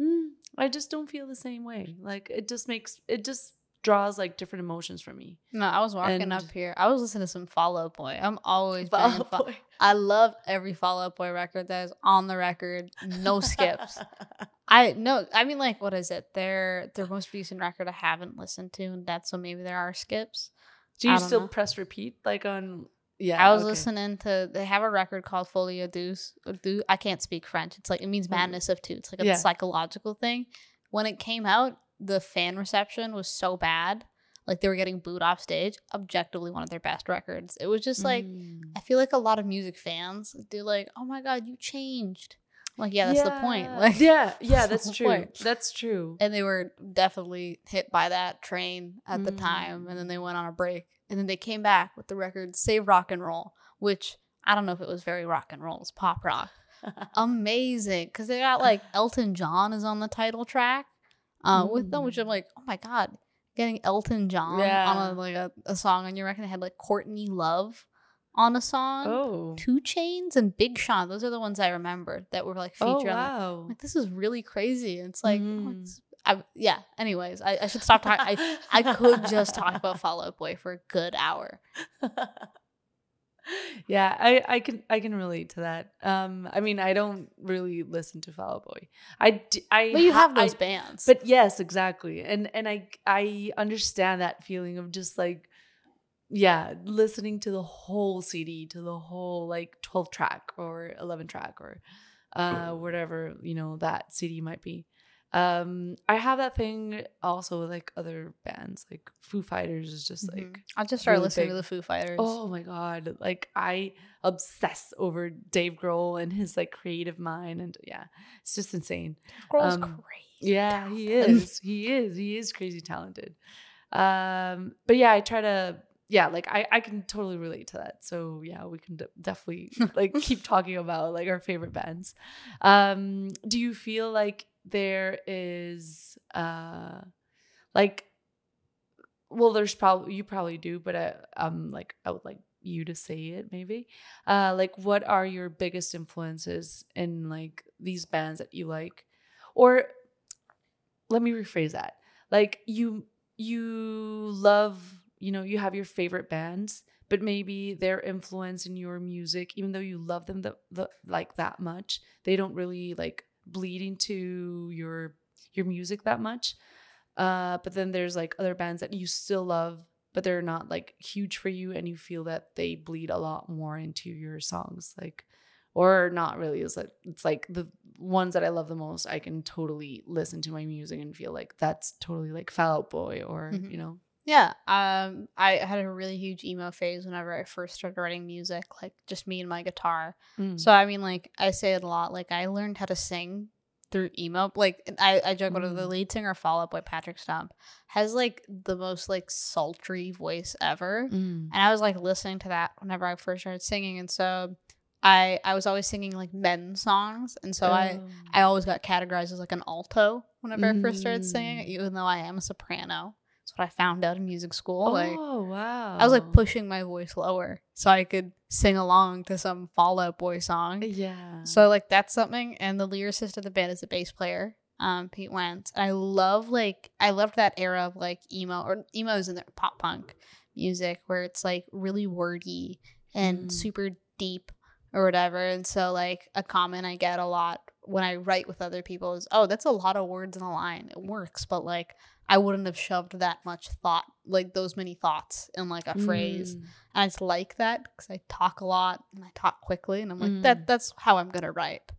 Speaker 1: mm, I just don't feel the same way. Like it just makes, it just draws like different emotions from me.
Speaker 2: No, I was walking
Speaker 1: And-
Speaker 2: up here. I was listening to some Fall Out Boy. I'm always
Speaker 1: Out Boy.
Speaker 2: I love every Fall Out Boy record that is on the record, no skips. I no, I mean like what is it? Their their most recent record I haven't listened to, and that's so maybe there are skips.
Speaker 1: Do you still
Speaker 2: know.
Speaker 1: press repeat like on, yeah.
Speaker 2: I was
Speaker 1: okay.
Speaker 2: listening to they have a record called Folie à Deux. I can't speak French. It's like it means
Speaker 1: Mm.
Speaker 2: madness of two. It's like a
Speaker 1: Yeah.
Speaker 2: psychological thing. When it came out, the fan reception was so bad. Like they were getting booed off stage. Objectively one of their best records. It was just like
Speaker 1: Mm.
Speaker 2: I feel like a lot of music fans do like, oh my god, you changed. I'm like, yeah, that's the point. Like,
Speaker 1: yeah, yeah,
Speaker 2: that's
Speaker 1: that's true.
Speaker 2: point.
Speaker 1: That's true.
Speaker 2: and they were definitely hit by that train at the time, and then
Speaker 1: Mm.
Speaker 2: they went on a break, and then they came back with the record "Save Rock and Roll," which I don't know if it was very rock and roll, it was pop rock. Amazing, because they got like Elton John is on the title track uh, with them, which I'm
Speaker 1: Mm.
Speaker 2: like, oh my god, getting Elton John
Speaker 1: Yeah.
Speaker 2: on a, like a, a song on your record. They had like Courtney Love on a song.
Speaker 1: Oh.
Speaker 2: Two Chains and Big Sean. Those are the ones I remember that were like
Speaker 1: Oh,
Speaker 2: featured on the
Speaker 1: wow.
Speaker 2: I'm like this is really crazy. And it's like, oh,
Speaker 1: Mhm.
Speaker 2: it's- I, yeah. Anyways, I, I should stop talking. I I could just talk about Fall Out Boy for a good hour.
Speaker 1: yeah, I, I can I can relate to that. Um, I mean, I don't really listen to Fall Out Boy. I, I
Speaker 2: But you have those
Speaker 1: I-
Speaker 2: bands.
Speaker 1: But yes, exactly. And and I I understand that feeling of just like yeah, listening to the whole CD, to the whole like 12 track or 11 track or uh whatever, you know, that CD might be. Um I have that thing also with like other bands, like Foo Fighters is just
Speaker 2: Mhm.
Speaker 1: like
Speaker 2: I'll just started
Speaker 1: really
Speaker 2: listening
Speaker 1: big.
Speaker 2: to the Foo Fighters.
Speaker 1: Oh my god! Like I obsess over Dave Grohl and his like creative mind, and yeah, it's just insane.
Speaker 2: Grohl's
Speaker 1: um,
Speaker 2: crazy.
Speaker 1: Yeah, he is. He is. He is crazy talented. Um, but yeah, I try to. Yeah, like I, I can totally relate to that. So yeah, we can de- definitely like keep talking about like our favorite bands. Um, do you feel like there is uh, like, well, there's probably you probably do, but I, um, like I would like you to say it maybe. Uh, like what are your biggest influences in like these bands that you like, or let me rephrase that like you you love you know you have your favorite bands but maybe their influence in your music even though you love them the, the like that much they don't really like bleed into your your music that much uh but then there's like other bands that you still love but they're not like huge for you and you feel that they bleed a lot more into your songs like or not really it's like it's like the ones that i love the most i can totally listen to my music and feel like that's totally like fall out boy or
Speaker 2: Mhm.
Speaker 1: you know
Speaker 2: Yeah. Um, I had a really huge emo phase whenever I first started writing music, like just me and my guitar.
Speaker 1: Mm.
Speaker 2: So I mean, like I say it a lot. Like I learned how to sing through emo. Like I, I joke about it, the
Speaker 1: Mm.
Speaker 2: lead singer, Fall Out Boy Patrick Stump, has like the most like sultry voice ever.
Speaker 1: Mm.
Speaker 2: and I was like listening to that whenever I first started singing, and so I I was always singing like men's songs, and so I
Speaker 1: Oh.
Speaker 2: I always got categorized as like an alto whenever I first started
Speaker 1: Mm.
Speaker 2: singing, even though I am a soprano. What I found out in music school. Like
Speaker 1: oh wow
Speaker 2: I was like pushing my voice lower so I could sing along to some Fall Out Boy song.
Speaker 1: yeah
Speaker 2: So like that's something. And the lyricist of the band is a bass player, um, Pete Wentz. And I love like I loved that era of like emo or emo emos in the pop punk music where it's like really wordy and
Speaker 1: Mm.
Speaker 2: super deep or whatever. And so like a comment I get a lot when I write with other people is, oh, that's a lot of words in a line. It works, but like I wouldn't have shoved that much thought, like those many thoughts in like a phrase.
Speaker 1: Mm.
Speaker 2: And I just like that because I talk a lot and I talk quickly, and I'm like,
Speaker 1: Mm.
Speaker 2: that that's how I'm gonna write.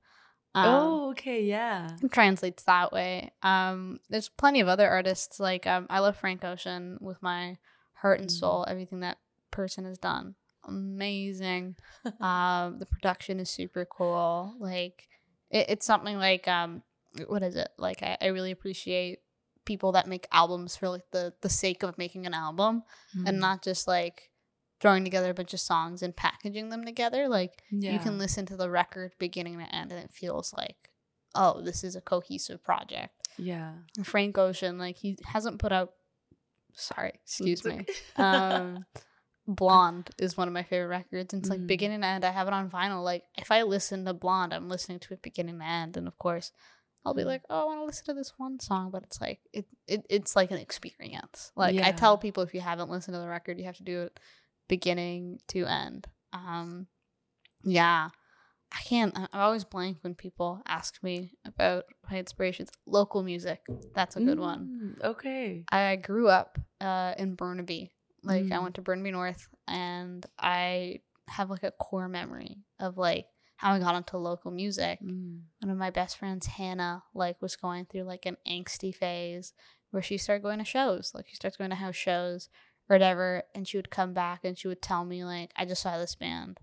Speaker 2: Um,
Speaker 1: oh okay yeah
Speaker 2: it translates that way. Um, there's plenty of other artists like um, I love Frank Ocean with my heart and
Speaker 1: Mm.
Speaker 2: soul. Everything that person has done, amazing. um, the production is super cool. Like it, it's something like um, what is it? Like I, I really appreciate people that make albums for like the the sake of making an album
Speaker 1: Mm.
Speaker 2: and not just like throwing together a bunch of songs and packaging them together. Like
Speaker 1: yeah.
Speaker 2: you can listen to the record beginning to end and it feels like, oh, this is a cohesive project.
Speaker 1: Yeah.
Speaker 2: And Frank Ocean, like he hasn't put out sorry, excuse me. Um Blonde is one of my favorite records. And it's like
Speaker 1: Mm.
Speaker 2: beginning to end. I have it on vinyl. Like if I listen to Blonde, I'm listening to it beginning to end. And of course, I'll be like, oh, I want to listen to this one song, but it's like it, it it's like an experience. Like I tell people if you haven't listened to the record, you have to do it beginning to end. Um yeah. I can't I I always blank when people ask me about my inspirations. Local music. That's a good one.
Speaker 1: Mm, Okay.
Speaker 2: I grew up uh, in Burnaby. Like I
Speaker 1: Mm.
Speaker 2: went to Burnaby North, and I have like a core memory of like how I got into local music.
Speaker 1: Mm.
Speaker 2: One of my best friends, Hannah, like was going through like an angsty phase where she started going to shows. Like she starts going to house shows or whatever, and she would come back and she would tell me like, "I just saw this band."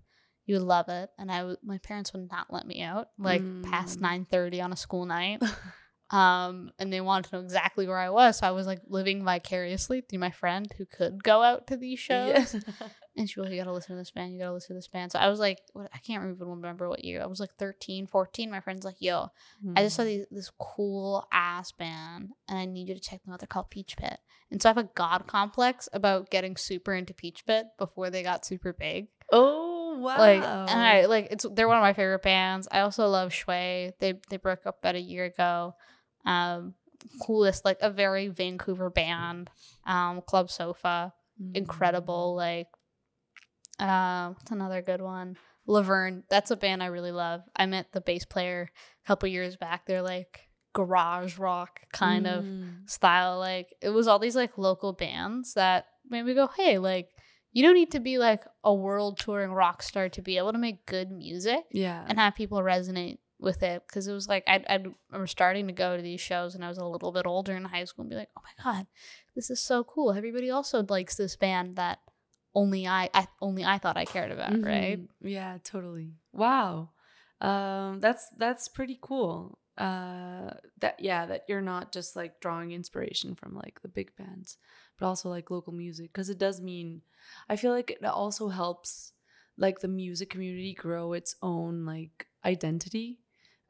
Speaker 2: You would love it, and I would. My parents would not let me out like past
Speaker 1: Mm.
Speaker 2: nine thirty on a school night um and they wanted to know exactly where i was so i was like living vicariously through my friend who could go out to these shows
Speaker 1: Yeah.
Speaker 2: and she was like you gotta listen to this band you gotta listen to this band so i was like what, i can't even remember what year i was like 13 14 my friend's like yo i just saw
Speaker 1: Mm.
Speaker 2: these, this cool ass band and i need you to check them out they're called peach pit and so i have a god complex about getting super into peach pit before they got super big
Speaker 1: Oh wow.
Speaker 2: like and I like it's they're one of my favorite bands. I also love Shui. They they broke up about a year ago. Um coolest like a very Vancouver band. Um Club Sofa,
Speaker 1: Mm.
Speaker 2: incredible like um what's another good one? Laverne. That's a band I really love. I met the bass player a couple years back. They're like garage rock kind of
Speaker 1: Mm.
Speaker 2: style. Like it was all these like local bands that made me go, hey, like you don't need to be like a world touring rock star to be able to make good music
Speaker 1: Yeah.
Speaker 2: and have people resonate with it. Because it was like I'd, I was starting to go to these shows and I was a little bit older in high school and be like, oh my god, this is so cool. Everybody also likes this band that only I, I only I thought I cared about, right?
Speaker 1: Mhm. Yeah, totally. Wow. Um that's that's pretty cool. Uh that yeah, that you're not just like drawing inspiration from like the big bands, but also like local music because it does mean I feel like it also helps like the music community grow its own like identity.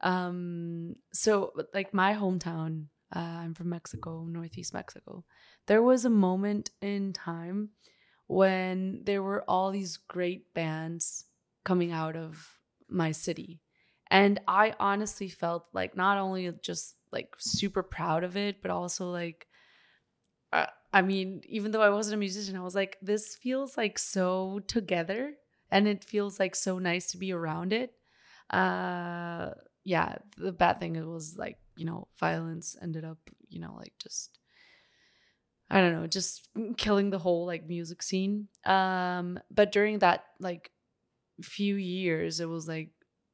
Speaker 1: Um so like my hometown, uh, I'm from Mexico, northeast Mexico. There was a moment in time when there were all these great bands coming out of my city. And I honestly felt like not only just like super proud of it, but also like, uh, I mean, even though I wasn't a musician, I was like, this feels like so together and it feels like so nice to be around it. Uh, yeah, the bad thing was like, you know, violence ended up, you know, like just I don't know, just killing the whole like music scene. Um, but during that like few years, it was like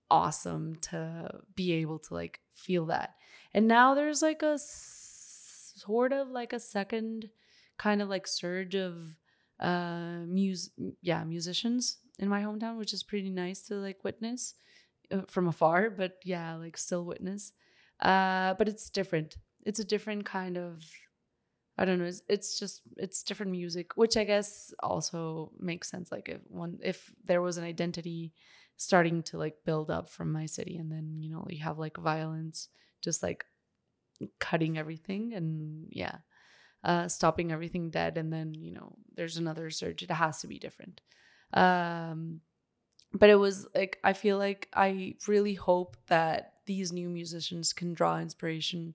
Speaker 1: awesome to be able to like feel that. And now there's like a s- sort of like a second kind of like surge of uh mus yeah musicians in my hometown which is pretty nice to like witness uh, from afar but yeah like still witness uh but it's different it's a different kind of I don't know. It's, it's just it's different music, which I guess also makes sense. Like if one if there was an identity starting to like build up from my city, and then you know you have like violence, just like cutting everything, and yeah, uh, stopping everything dead, and then you know there's another surge. It has to be different. Um, but it was like I feel like I really hope that these new musicians can draw inspiration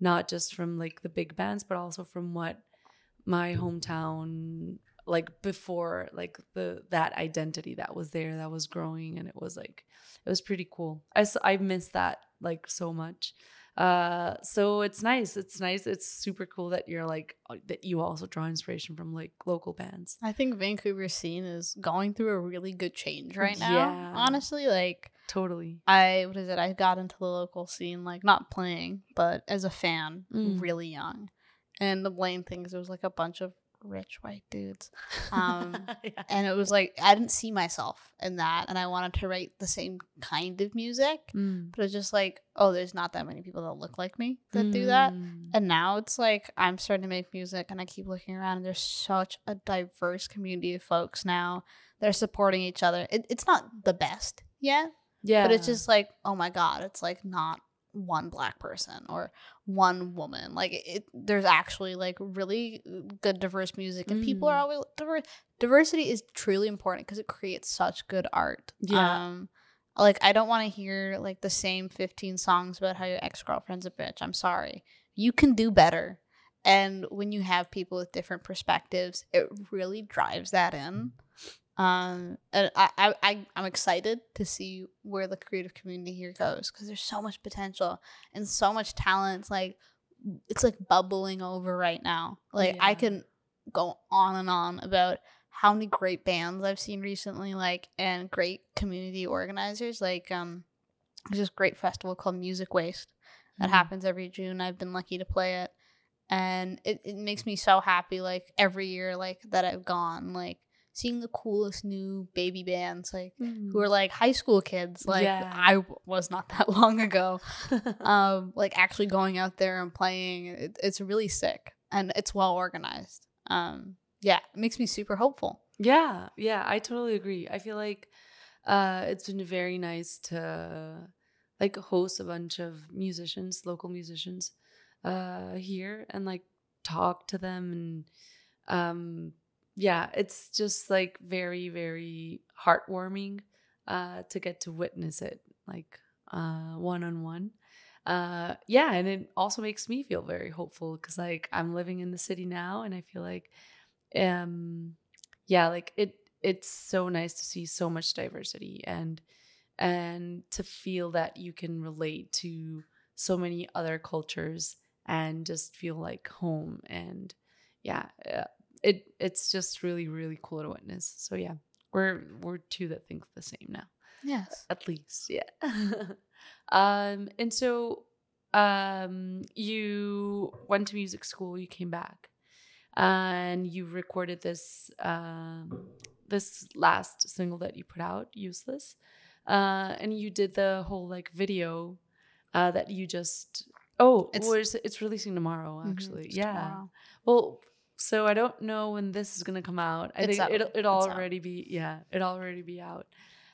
Speaker 1: not just from like the big bands but also from what my hometown like before like the that identity that was there that was growing and it was like it was pretty cool. I i miss that like so much. Uh so it's nice. It's nice. It's super cool that you're like uh, that you also draw inspiration from like local bands.
Speaker 2: I think Vancouver scene is going through a really good change right now.
Speaker 1: Yeah.
Speaker 2: Honestly, like
Speaker 1: totally
Speaker 2: I what is it? I got into the local scene like not playing, but as a fan,
Speaker 1: Mm.
Speaker 2: really young. And the main thing is there was like a bunch of rich white dudes. Um,
Speaker 1: Yeah.
Speaker 2: and it was like I didn't see myself in that, and I wanted to write the same kind of music,
Speaker 1: Mm.
Speaker 2: but it's just like, oh, there's not that many people that look like me that do that.
Speaker 1: Mm.
Speaker 2: And now it's like I'm starting to make music, and I keep looking around, and there's such a diverse community of folks now They're supporting each other. It, it's not the best yet,
Speaker 1: Yeah.
Speaker 2: but it's just like, oh my god, it's like not one black person or one woman. Like it, there's actually like really good diverse music, and people are
Speaker 1: Mm.
Speaker 2: always diverse. Diversity is truly important because it creates such good art.
Speaker 1: Yeah.
Speaker 2: Um, like I don't want to hear like the same 15 songs about how your ex girlfriend's a bitch. I'm sorry. You can do better. And when you have people with different perspectives, it really drives that in. Um, and I, I, I I'm excited to see where the creative community here goes because there's so much potential and so much talent. It's like it's like bubbling over right now. Like I can go on and on about how many great bands I've seen recently, like and great community organizers. Like um, there's this great festival called Music Waste that
Speaker 1: Mm.
Speaker 2: happens every June. I've been lucky to play it, and it, it makes me so happy. Like every year, like that I've gone, like seeing the coolest new baby bands, like who are like high school kids. Like
Speaker 1: Yeah.
Speaker 2: I w- was not that long ago. Um, like actually going out there and playing, it, it's really sick and it's well organized. Um, yeah, it makes me super hopeful.
Speaker 1: Yeah, yeah, I totally agree. I feel like uh it's been very nice to like host a bunch of musicians, local musicians uh here and like talk to them and um yeah, it's just like very very heartwarming uh to get to witness it like one on one. Yeah, and it also makes me feel very hopeful cuz like I'm living in the city now and I feel like um yeah like it it's so nice to see so much diversity and and to feel that you can relate to so many other cultures and just feel like home and yeah uh, it it's just really really cool to witness. So yeah we're we're two that think the same now.
Speaker 2: Yes.
Speaker 1: at least yeah. Um and so um you went to music school you came back and you recorded this um this last single that you put out useless. Uh and you did the whole like video uh that you just oh
Speaker 2: It's-
Speaker 1: it's it's releasing tomorrow
Speaker 2: Mhm,
Speaker 1: actually.
Speaker 2: It's
Speaker 1: yeah.
Speaker 2: tomorrow.
Speaker 1: well so i don't know when this is gonna come out i
Speaker 2: It's
Speaker 1: think
Speaker 2: out.
Speaker 1: it'll it'll
Speaker 2: out.
Speaker 1: already be yeah it'll already be out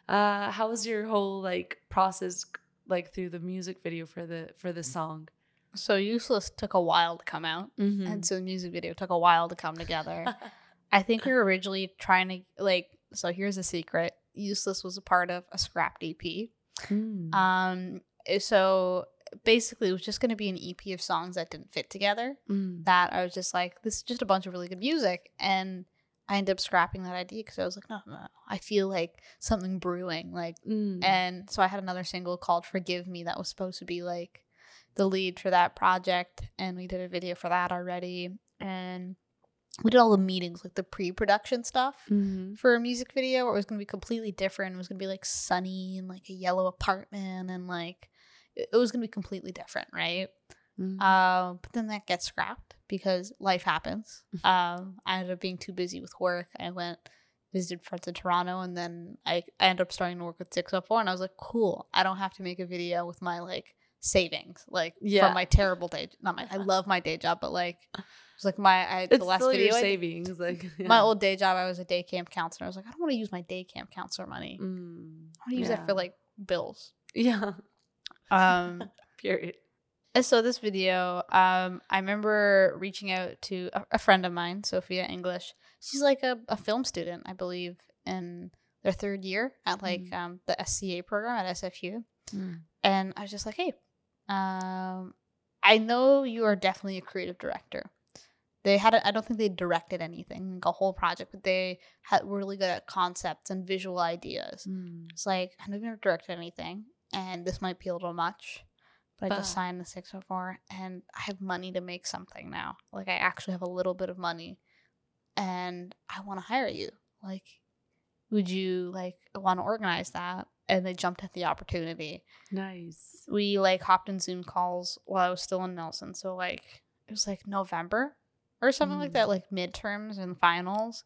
Speaker 1: uh how was your whole like process like through the music video for the for the song
Speaker 2: So Useless took a while to come out,
Speaker 1: mm-hmm.
Speaker 2: and so the music video took a while to come together. I think we were originally trying to like. So here's a secret: Useless was a part of a scrapped EP.
Speaker 1: Mm.
Speaker 2: Um, so basically, it was just going to be an EP of songs that didn't fit together.
Speaker 1: Mm.
Speaker 2: That I was just like, this is just a bunch of really good music, and I ended up scrapping that idea because I was like, no, no, no, I feel like something brewing, like
Speaker 1: Mm.
Speaker 2: and so I had another single called Forgive Me that was supposed to be like the lead for that project. And we did a video for that already. And we did all the meetings, like the pre production stuff
Speaker 1: Mhm.
Speaker 2: for a music video where it was going to be completely different. It was going to be like sunny and like a yellow apartment and like it was going to be completely different, right?
Speaker 1: Mhm.
Speaker 2: Uh, but then that gets scrapped because life happens. um, I ended up being too busy with work. I went visited friends in Toronto, and then I, I ended up starting to work with 604, and I was like, cool. I don't have to make a video with my like savings, like
Speaker 1: Yeah.
Speaker 2: from my terrible day. Not my. I love my day job, but like it's like my I,
Speaker 1: it's
Speaker 2: the last
Speaker 1: still
Speaker 2: video.
Speaker 1: your
Speaker 2: I
Speaker 1: savings like
Speaker 2: My old day job, I was a day camp counselor. I was like, I don't want to use my day camp counselor money.
Speaker 1: Mm.
Speaker 2: I want to use
Speaker 1: yeah.
Speaker 2: that for like bills.
Speaker 1: yeah
Speaker 2: Um,
Speaker 1: period
Speaker 2: And so this video, um, I remember reaching out to a, a friend of mine, Sophia English. She's like a, a film student, I believe, in their third year at like
Speaker 1: Mhm.
Speaker 2: um, the SCA program at SFU.
Speaker 1: Mm.
Speaker 2: And I was just like, hey, um, I know you are definitely a creative director. They had, I don't think they directed anything, like a whole project, but they had, were really good at concepts and visual ideas.
Speaker 1: Mm.
Speaker 2: It's like, I know you've never directed anything, and this might be a little much, but I just signed the 604, and I have money to make something now. Like, I actually have a little bit of money, and I want to hire you. Like, would you, like, want to organize that? And they jumped at the opportunity.
Speaker 1: nice
Speaker 2: We, like, hopped in Zoom calls while I was still in Nelson. So, like, it was like November. or something like
Speaker 1: Mm.
Speaker 2: that, like midterms and finals.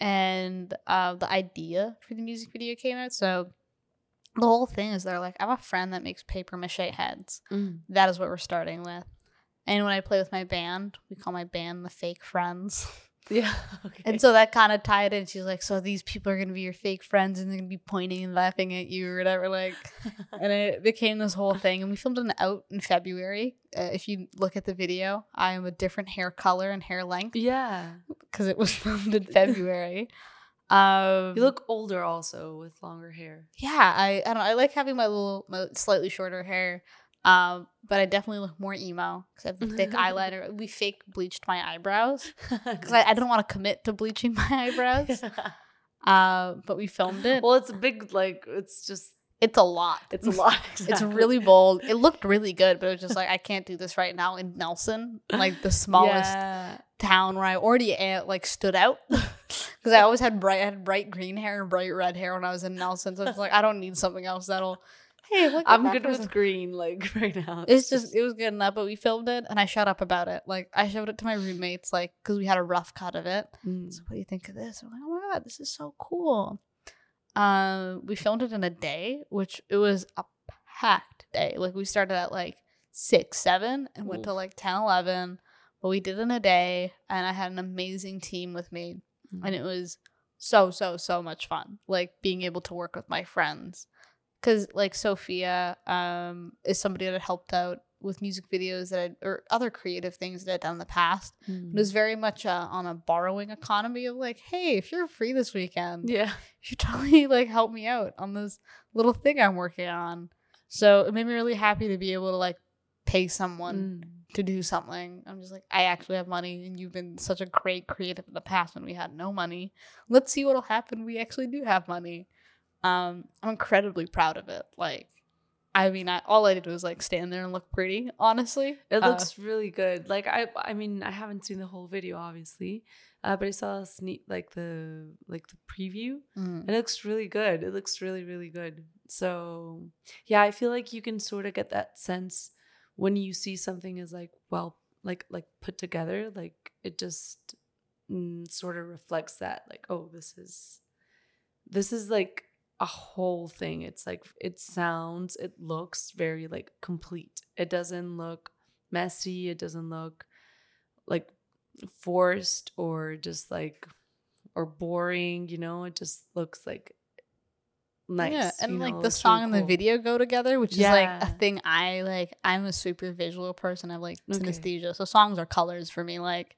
Speaker 2: And uh, the idea for the music video came out. So the whole thing is they're like, I have a friend that makes paper mache heads.
Speaker 1: Mm.
Speaker 2: That is what we're starting with. And when I play with my band, we call my band the Fake Friends.
Speaker 1: Yeah. Okay.
Speaker 2: And so that kind of tied in. She's like, so these people are gonna be your fake friends, and they're gonna be pointing and laughing at you or whatever. Like, and it became this whole thing. And we filmed it out in February. Uh, if you look at the video, I am a different hair color and hair length
Speaker 1: yeah.
Speaker 2: because it was filmed in February. Um,
Speaker 1: You look older also with longer hair.
Speaker 2: yeah. I I don't. I like having my little, my slightly shorter hair. Um, but I definitely look more emo because I have the thick eyeliner. We fake bleached my eyebrows because I, I don't want to commit to bleaching my eyebrows. Uh, but we filmed it.
Speaker 1: well, it's a big like. It's just.
Speaker 2: It's a lot.
Speaker 1: It's a lot.
Speaker 2: It's really bold. It looked really good, but it was just like I can't do this right now in Nelson, like the smallest
Speaker 1: Yeah.
Speaker 2: town where I already uh, like stood out because I always had bright, I had bright green hair and bright red hair when I was in Nelson. So it's like I don't need something else that'll. Hey, look,
Speaker 1: I'm good
Speaker 2: person.
Speaker 1: with green, like right now.
Speaker 2: It's just it was good enough, but we filmed it and I shut up about it. Like I showed it to my roommates, like because we had a rough cut of it.
Speaker 1: Mm.
Speaker 2: So what do you think of this? I'm like, oh my god, this is so cool. Um, we filmed it in a day, which it was a packed day. Like we started at like six, seven, and went to like 10, 11. But we did it in a day, and I had an amazing team with me, and it was so so so much fun. Like being able to work with my friends, because like Sophia, um, is somebody that helped out with music videos that I, or other creative things that I'd done in the past.
Speaker 1: Mm.
Speaker 2: It was very much uh, on a borrowing economy of like, hey, if you're free this weekend,
Speaker 1: yeah.
Speaker 2: you totally like help me out on this little thing I'm working on. So it made me really happy to be able to like pay someone
Speaker 1: Mm.
Speaker 2: To do something. I'm just like, I actually have money, and you've been such a great creative in the past when we had no money. Let's see what'll happen. We actually do have money. Um, I'm incredibly proud of it. Like, I mean, I, all I did was like stand there and look pretty. Honestly,
Speaker 1: It
Speaker 2: Uh,
Speaker 1: looks really good. Like I, I mean, I haven't seen the whole video, obviously, uh, but I saw a sneak, like the like the preview.
Speaker 2: mm.
Speaker 1: It looks really good. It looks really, really good. So yeah, I feel like you can sort of get that sense when you see something as like well, like like put together. Like it just mm, sort of reflects that. Like oh, this is this is like a whole thing. It's like it sounds, it looks very like complete. It doesn't look messy. It doesn't look like forced or just like or boring, you know? It just looks like nice.
Speaker 2: Yeah, and like
Speaker 1: know?
Speaker 2: the song
Speaker 1: really
Speaker 2: and the video go together, which is like a thing I like. I'm a super visual person. I have like
Speaker 1: Okay.
Speaker 2: synesthesia, so songs are colors for me. Like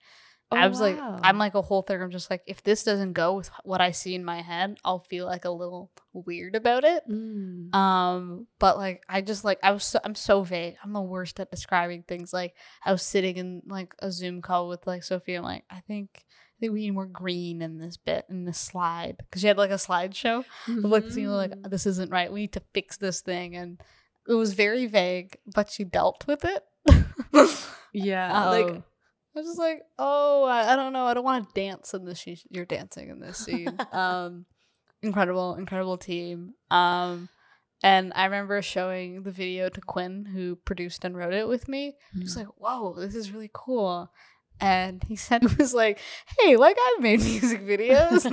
Speaker 2: I
Speaker 1: Oh,
Speaker 2: was like. I'm like a whole thing. I'm just like, if this doesn't go with what I see in my head, I'll feel like a little weird about it.
Speaker 1: Mm.
Speaker 2: Um, but like I just like I was so, I'm so vague. I'm the worst at describing things. Like I was sitting in like a Zoom call with like Sophia. I'm like, I think I think we need more green in this bit in this slide because she had like a slideshow of like you know like this isn't right. We need to fix this thing, and it was very vague, but she dealt with it.
Speaker 1: yeah, like
Speaker 2: Um, I was just like, oh, I, I don't know. I don't want to dance in this. She, you're dancing in this scene. um, incredible, incredible team. Um, and I remember showing the video to Quinn, who produced and wrote it with me. He was
Speaker 1: Mm.
Speaker 2: like, whoa, this is really cool. And he said, he was like, hey, like I've made music videos.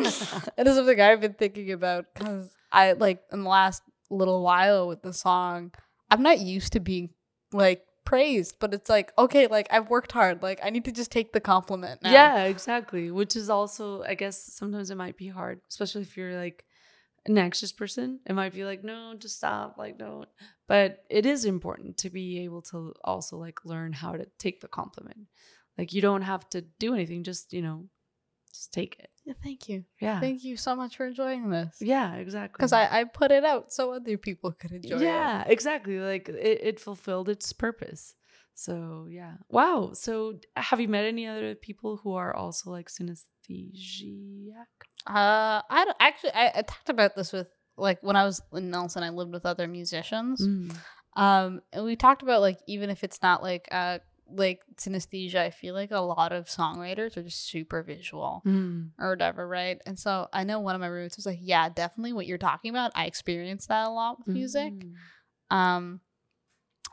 Speaker 2: it is something I've been thinking about because I like in the last little while with the song, I'm not used to being like praised, but it's like, okay, like I've worked hard. Like I need to just take the compliment now.
Speaker 1: Yeah, exactly. Which is also, I guess, sometimes it might be hard, especially if you're like an anxious person. It might be like, no, just stop, like, don't. But it is important to be able to also like learn how to take the compliment. Like, you don't have to do anything, just, you know, just take it.
Speaker 2: Yeah, thank you.
Speaker 1: Yeah.
Speaker 2: Thank you so much for enjoying this.
Speaker 1: yeah, exactly.
Speaker 2: Because I, I put it out so other people could enjoy
Speaker 1: yeah, exactly. Like, it, it fulfilled its purpose. So, yeah. Wow. So, have you met any other people who are also like synesthesiac?
Speaker 2: Uh, I don't, actually, I, I talked about this with, like, when I was in Nelson, I lived with other musicians.
Speaker 1: Mm.
Speaker 2: Um, and we talked about like even if it's not like uh like synesthesia, I feel like a lot of songwriters are just super visual
Speaker 1: Mm.
Speaker 2: or whatever, right? And so I know one of my roommates was like, "Yeah, definitely what you're talking about. I experienced that a lot with music."
Speaker 1: Mm.
Speaker 2: Um,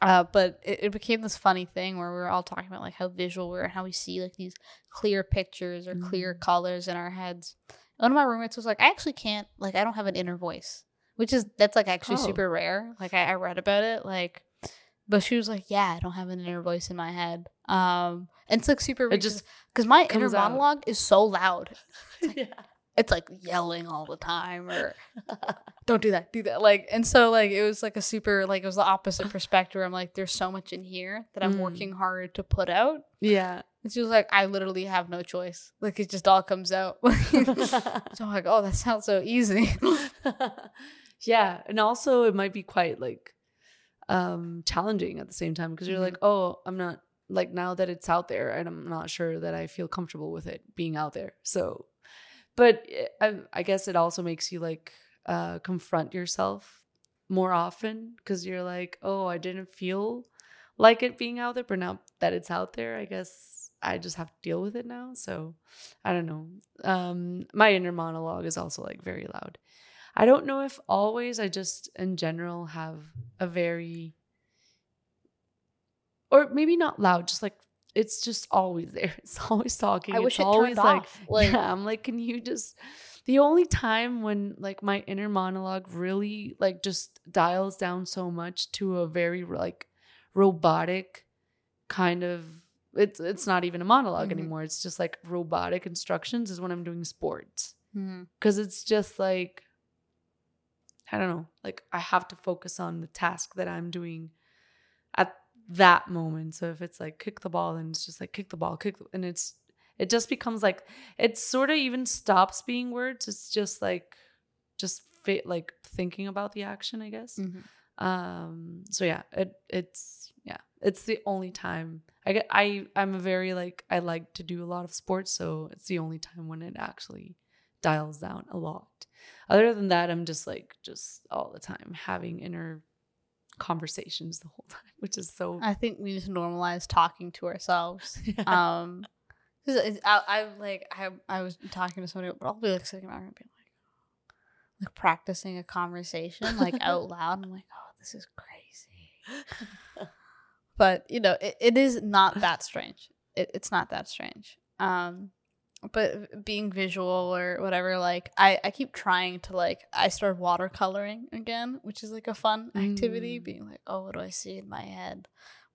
Speaker 2: Uh, but it, it became this funny thing where we were all talking about like how visual we are and how we see like these clear pictures or clear
Speaker 1: Mm.
Speaker 2: colors in our heads. One of my roommates was like, I actually can't like I don't have an inner voice, which is that's like actually
Speaker 1: Oh.
Speaker 2: super rare. Like I, I read about it, like, but she was like, yeah, I don't have an inner voice in my head. Um, and it's like super.
Speaker 1: It just
Speaker 2: because my inner
Speaker 1: out.
Speaker 2: monologue is so loud.
Speaker 1: yeah.
Speaker 2: It's like yelling all the time or don't do that, do that. Like, and so like it was like a super like it was the opposite perspective. I'm like, there's so much in here that I'm
Speaker 1: Mm.
Speaker 2: working hard to put out.
Speaker 1: Yeah.
Speaker 2: And she was like, I literally have no choice. Like it just all comes out. so I'm like, oh, that sounds so easy.
Speaker 1: yeah and also it might be quite like um challenging at the same time because you're
Speaker 2: Mhm.
Speaker 1: like oh i'm not like now that it's out there and i'm not sure that i feel comfortable with it being out there. So but eh, i, I guess it also makes you like uh confront yourself more often because you're like oh i didn't feel like it being out there but now that it's out there i guess i just have to deal with it now. So i don't know. Um my inner monologue is also like very loud I don't know if always I just in general have a very or maybe not loud, just like it's just always there. It's always talking.
Speaker 2: I wish
Speaker 1: it's
Speaker 2: it
Speaker 1: always like,
Speaker 2: off. Like,
Speaker 1: yeah, I'm like, can you just the only time when like my inner monologue really like just dials down so much to a very like robotic kind of it's it's not even a monolog
Speaker 2: Mhm.
Speaker 1: anymore. It's just like robotic instructions is when I'm doing sports because it's just like i don't know like i have to focus on the task that i'm doing at that moment. So if it's like kick the ball then it's just like kick the ball kick the, and it's it just becomes like it sort of even stops being words. It's just like just fit like thinking about the action i guess.
Speaker 2: Mhm.
Speaker 1: um so yeah it it's yeah it's the only time. I get i i'm a very like i like to do a lot of sports so it's the only time when it actually dials down a lot other than that i'm just like just all the time having inner conversations the whole time which is so
Speaker 2: I think we need to normalize talking to ourselves.
Speaker 1: yeah.
Speaker 2: Um, I, I like I I was talking to somebody, but I'll be like sitting around and being like, like practicing a conversation like out loud. I'm like, oh, this is crazy. But you know, it, it is not that strange. It, it's not that strange. Um, but being visual or whatever, like I I keep trying to like I started watercoloring again, which is like a fun activity.
Speaker 1: Mm.
Speaker 2: Being like, oh, what do I see in my head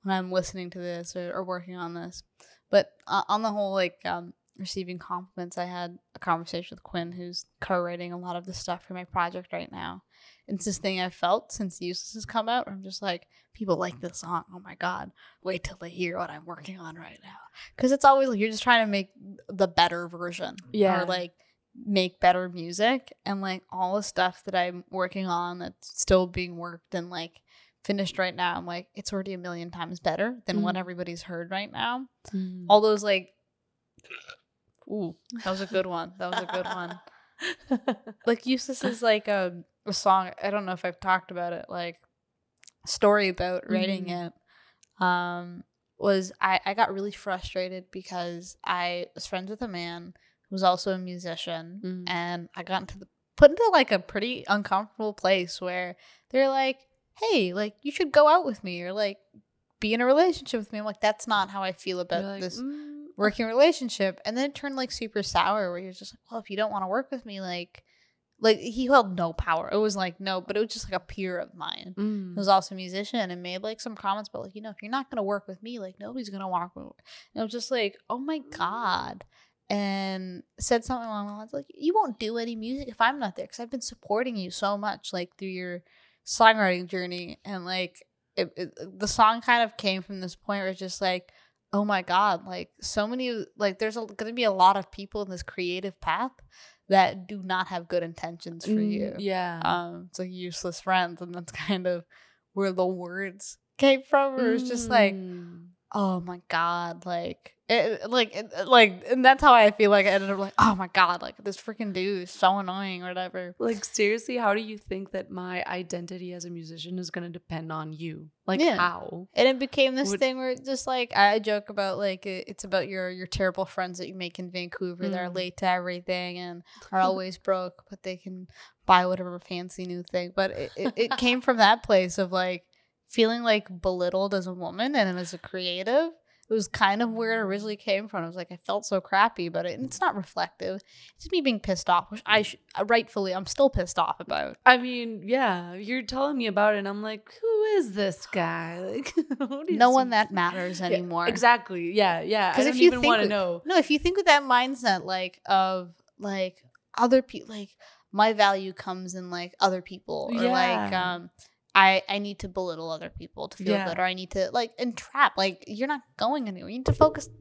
Speaker 2: when I'm listening to this or, or working on this? But uh, on the whole, like um, receiving compliments, I had a conversation with Quinn, who's co-writing a lot of the stuff for my project right now. It's this thing I've felt since Useless has come out. I'm just like, people like this song. Oh my god! Wait till they hear what I'm working on right now. Because it's always like you're just trying to make the better version,
Speaker 1: Yeah.
Speaker 2: or like make better music, and like all the stuff that I'm working on that's still being worked and like finished right now. I'm like, it's already a million times better than what
Speaker 1: Mhm.
Speaker 2: everybody's heard right now
Speaker 1: Mm.
Speaker 2: all those like ooh that was a good one that was a good one like useless is like a, a song i don't know if i've talked about it like story about writing
Speaker 1: Mhm.
Speaker 2: it um was I, I got really frustrated because i was friends with a man who was also a musician
Speaker 1: Mm.
Speaker 2: and i got into the put into like a pretty uncomfortable place where they're like hey like you should go out with me or like be in a relationship with me i'm like that's not how i feel about
Speaker 1: like,
Speaker 2: this
Speaker 1: "Mm,
Speaker 2: working relationship and then it turned like super sour where he was just like well if you don't want to work with me like like he held no power. It was like no but it was just like a peer of mine.
Speaker 1: Mm."
Speaker 2: who was also a musician and made like some comments but like you know if you're not gonna work with me like nobody's gonna work with me. And I was just like oh my god. And said something along the lines like you won't do any music if I'm not there because I've been supporting you so much like through your songwriting journey. And like it, it, the song kind of came from this point where it's just like oh my god like so many like there's a, gonna be a lot of people in this creative path that do not have good intentions for
Speaker 1: Mm,
Speaker 2: you
Speaker 1: yeah
Speaker 2: um it's like useless friends and that's kind of where the words came from where it's just like
Speaker 1: Mm.
Speaker 2: Oh my god like it, like it, like and that's how i feel like i ended up like oh my god like this freaking dude is so annoying or whatever
Speaker 1: Like seriously, how do you think that my identity as a musician is gonna depend on you? Like
Speaker 2: Yeah.
Speaker 1: how?
Speaker 2: and it became this
Speaker 1: Would-
Speaker 2: thing where just like I joke about like it, it's about your your terrible friends that you make in Vancouver that are
Speaker 1: Mm.
Speaker 2: late to everything and are always broke, but they can buy whatever fancy new thing. But it, it came from that place of like feeling like belittled as a woman and as a creative. It was kind of where it originally came from. I was like, I felt so crappy, but it, it's not reflective. It's me being pissed off, which I sh- rightfully, I'm still pissed off about.
Speaker 1: I mean, yeah, you're telling me about it, and I'm like, who is this guy? Like, what is
Speaker 2: No one that matters
Speaker 1: Yeah,
Speaker 2: anymore.
Speaker 1: exactly. Yeah, yeah. I
Speaker 2: 'Cause
Speaker 1: don't
Speaker 2: if you
Speaker 1: even
Speaker 2: think
Speaker 1: want to
Speaker 2: with-
Speaker 1: know.
Speaker 2: No, if you think with that mindset, like of like other people, like my value comes in like other people, or like um, I I need to belittle other people to feel
Speaker 1: Yeah.
Speaker 2: good, or I need to like entrap. Like you're not going anywhere. You need to focus.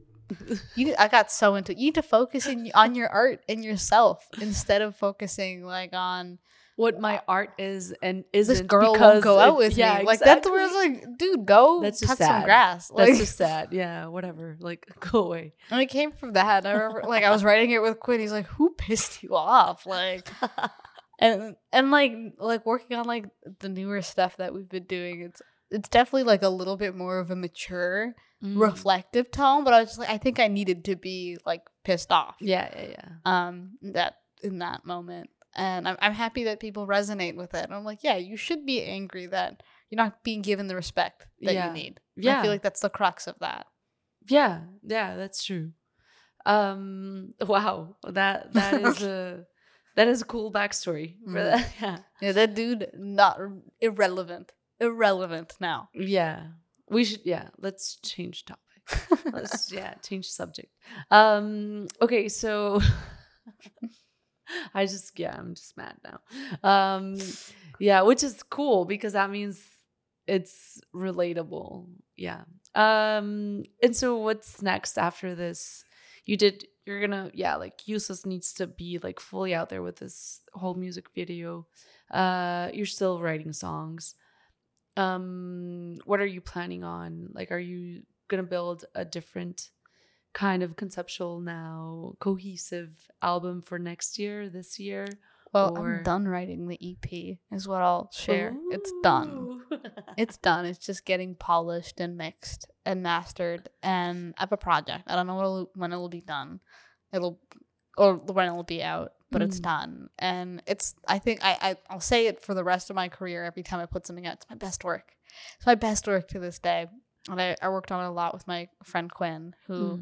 Speaker 2: You, I got so into. You need to focus in, on your art and yourself instead of focusing like on
Speaker 1: what my art is and isn't
Speaker 2: this girl won't go
Speaker 1: it-
Speaker 2: out with
Speaker 1: yeah,
Speaker 2: me. Like that's where it's
Speaker 1: exactly.
Speaker 2: like, dude, go
Speaker 1: That's just
Speaker 2: cut some
Speaker 1: sad.
Speaker 2: grass.
Speaker 1: That's
Speaker 2: Like,
Speaker 1: just sad. Yeah, whatever. Like, go away.
Speaker 2: And it came from that. I remember, like, I was writing it with Quinn. He's like, "Who pissed you off?" Like, and and like like working on like the newer stuff that we've been doing. It's it's definitely like a little bit more of a mature,
Speaker 1: Mm.
Speaker 2: reflective tone. But I was just like, I think I needed to be like pissed off.
Speaker 1: Yeah, yeah, yeah.
Speaker 2: Um, that in that moment, and I'm I'm happy that people resonate with it. And I'm like, yeah, you should be angry that you're not being given the respect that
Speaker 1: Yeah.
Speaker 2: you need.
Speaker 1: Yeah.
Speaker 2: I feel like that's the crux of that.
Speaker 1: Yeah, yeah, that's true. Um, wow, that that is a that is a cool backstory for that. Yeah,
Speaker 2: Yeah, that dude not irrelevant. Irrelevant now.
Speaker 1: yeah. We should. Yeah, let's change topic. Let's yeah change subject. Um. Okay, so I just yeah I'm just mad now. Um. Yeah, which is cool because that means it's relatable. Yeah. Um. And so what's next after this? You did. You're gonna yeah like useless needs to be like fully out there with this whole music video. Uh. You're still writing songs. Um. What are you planning on? Like, are you gonna build a different kind of conceptual now cohesive album for next year this year
Speaker 2: Well,
Speaker 1: Or-
Speaker 2: I'm done writing the EP, is what I'll share. It's done. It's done. It's just getting polished and mixed and mastered. And I have a project. I don't know it'll, when it will be done. It'll, or when it will be out, but it's
Speaker 1: Mm.
Speaker 2: done. And it's, I think, I, I, I'll say it for the rest of my career every time I put something out. It's my best work. It's my best work to this day. And I, I worked on it a lot with my friend Quinn, who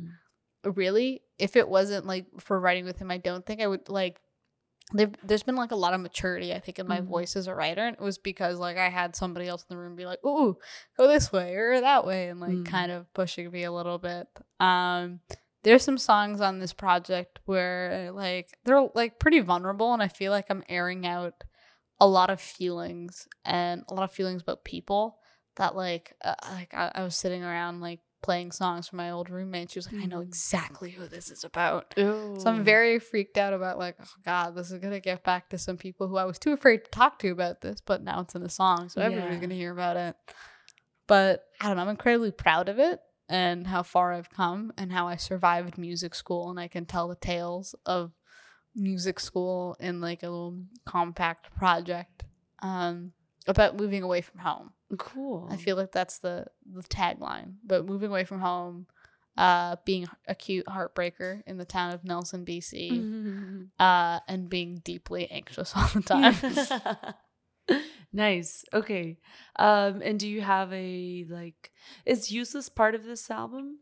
Speaker 1: Mm.
Speaker 2: really if it wasn't like for writing with him i don't think i would like there's been like a lot of maturity i think in my
Speaker 1: Mhm.
Speaker 2: voice as a writer and it was because like i had somebody else in the room be like ooh go this way or that way and like
Speaker 1: Mm.
Speaker 2: kind of pushing me a little bit um there's some songs on this project where like they're like pretty vulnerable and i feel like i'm airing out a lot of feelings and a lot of feelings about people that like uh, like I, I was sitting around like playing songs for my old roommate she was like i know
Speaker 1: Mhm.
Speaker 2: exactly who this is about
Speaker 1: Ooh.
Speaker 2: so i'm very freaked out about like oh god this is gonna get back to some people who i was too afraid to talk to about this but now it's in a song so everybody's
Speaker 1: Yeah.
Speaker 2: gonna hear about it but i don't know i'm incredibly proud of it and how far i've come and how i survived music school and i can tell the tales of music school in like a little compact project um about moving away from home
Speaker 1: cool
Speaker 2: I feel like that's the the tagline. But moving away from home, uh, being a cute heartbreaker in the town of Nelson, BC,
Speaker 1: Mhm.
Speaker 2: uh, and being deeply anxious all the time.
Speaker 1: nice okay um and do you have a like is useless part of this album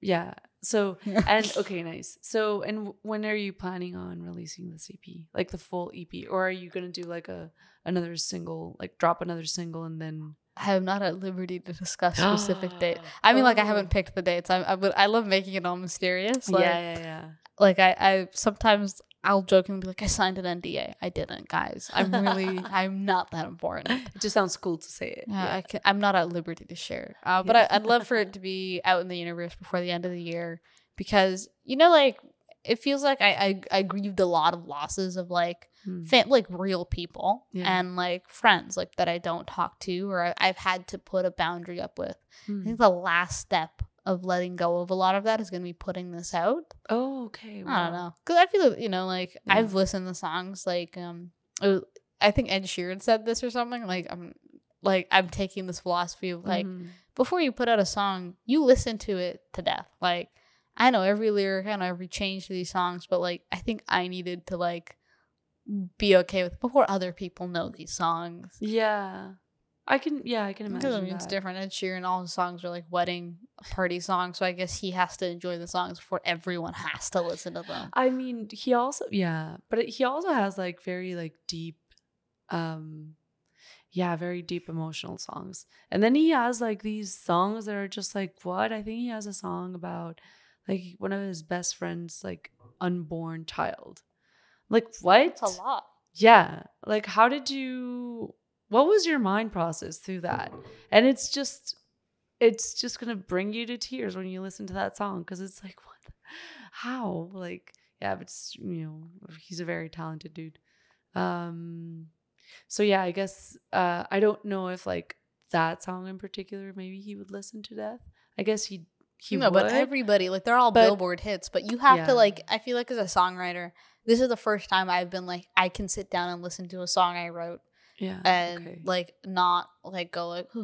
Speaker 1: yeah so and okay nice so and when are you planning on releasing this ep like the full ep or are you gonna do like a another single like drop another single and then
Speaker 2: I am not at liberty to discuss specific date. I mean, like I
Speaker 1: Oh.
Speaker 2: haven't picked the dates. I I, would, I love making it all mysterious. Like,
Speaker 1: yeah yeah yeah
Speaker 2: like I, I sometimes I'll jokingly be like, I signed an NDA. I didn't, guys. I'm really I'm not that important.
Speaker 1: it just sounds cool to say it
Speaker 2: Yeah, I can, I'm not at liberty to share. Uh, but
Speaker 1: Yeah.
Speaker 2: I, I'd love for it to be out in the universe before the end of the year because you know, like it feels like I I, I grieved a lot of losses of like
Speaker 1: Hmm.
Speaker 2: fam- like real people
Speaker 1: Yeah.
Speaker 2: and like friends like that I don't talk to or I, I've had to put a boundary up with. I
Speaker 1: Hmm.
Speaker 2: think the last step of letting go of a lot of that is going to be putting this out.
Speaker 1: oh okay
Speaker 2: I don't know. Cause I feel you know like
Speaker 1: Yeah.
Speaker 2: I've listened to songs like um was- I think Ed Sheeran said this or something like I'm like I'm taking this philosophy of like
Speaker 1: Mhm.
Speaker 2: before you put out a song you listen to it to death like I know every lyric I know every change to these songs but like I think I needed to like be okay with before other people know these songs
Speaker 1: yeah I can yeah, I can
Speaker 2: Because I
Speaker 1: imagine
Speaker 2: mean, it's different. Ed Sheeran, all his songs are like wedding party songs, so I guess he has to enjoy the songs before everyone has to listen to them.
Speaker 1: I mean, he also yeah, but he also has like very like deep um yeah, very deep emotional songs. And then he has like these songs that are just like what? I think he has a song about like one of his best friends like unborn child. Like what?
Speaker 2: It's a lot.
Speaker 1: Yeah. Like how did you what was your mind process through that? And it's just it's just going to bring you to tears when you listen to that song cuz it's like what the- how? Like yeah, but it's, you know, he's a very talented dude. Um so yeah, I guess uh I don't know if like that song in particular maybe he would listen to death. I guess he he
Speaker 2: no,
Speaker 1: would.
Speaker 2: but everybody like they're all
Speaker 1: but-
Speaker 2: Billboard hits, but you have
Speaker 1: Yeah.
Speaker 2: to like. I feel like as a songwriter, this is the first time I've been like I can sit down and listen to a song I wrote
Speaker 1: yeah.
Speaker 2: and
Speaker 1: okay.
Speaker 2: like not like go like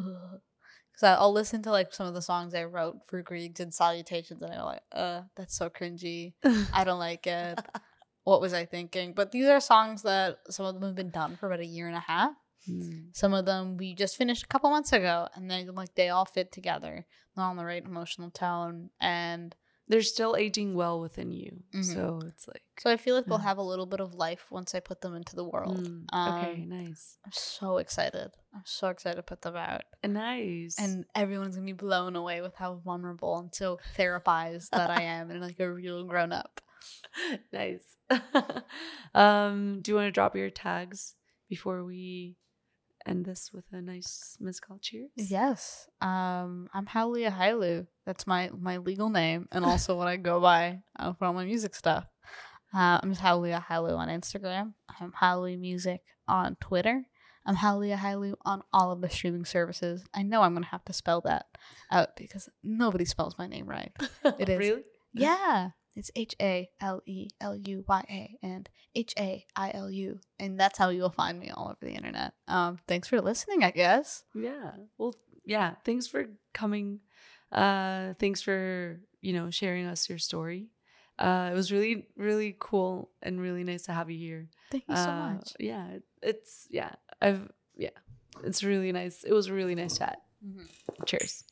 Speaker 2: because I'll listen to like some of the songs I wrote for Greeks and Salutations, and I'm like, uh, that's so cringy. I don't like it. what was I thinking? But these are songs that some of them have been done for about a year and a half.
Speaker 1: Hmm.
Speaker 2: Some of them we just finished a couple months ago, and then like they all fit together. They're on the right emotional tone, and
Speaker 1: they're still aging well within you.
Speaker 2: Mhm.
Speaker 1: So it's like
Speaker 2: so I feel like they'll have a little bit of life once I put them into the world.
Speaker 1: Mm,
Speaker 2: Um,
Speaker 1: okay, nice.
Speaker 2: I'm so excited. I'm so excited to put them out.
Speaker 1: Nice.
Speaker 2: and everyone's gonna be blown away with how vulnerable and so therapized that I am and like a real grown up.
Speaker 1: nice. um, do you want to drop your tags before we end this with a nice mezcal cheers?
Speaker 2: Yes. Um I'm Haleluya Hailu. That's my my legal name and also what I go by uh, for all my music stuff. Uh, I'm just Haleluya Hailu on Instagram. I'm Haleluya Music on Twitter. I'm Haleluya Hailu on all of the streaming services. I know I'm gonna have to spell that out because nobody spells my name right. It is.
Speaker 1: Really?
Speaker 2: Yeah. It's H A L E L U Y A and H A I L U. And that's how you'll find me all over the internet. Um, thanks for listening, I guess.
Speaker 1: Yeah. Well, yeah. Thanks for coming. Uh, thanks for you know sharing us your story. Uh, it was really really cool and really nice to have you here.
Speaker 2: Thank you so
Speaker 1: Uh,
Speaker 2: much.
Speaker 1: Yeah, it's yeah. I've yeah. It's really nice. It was a really nice chat.
Speaker 2: Mhm.
Speaker 1: Cheers.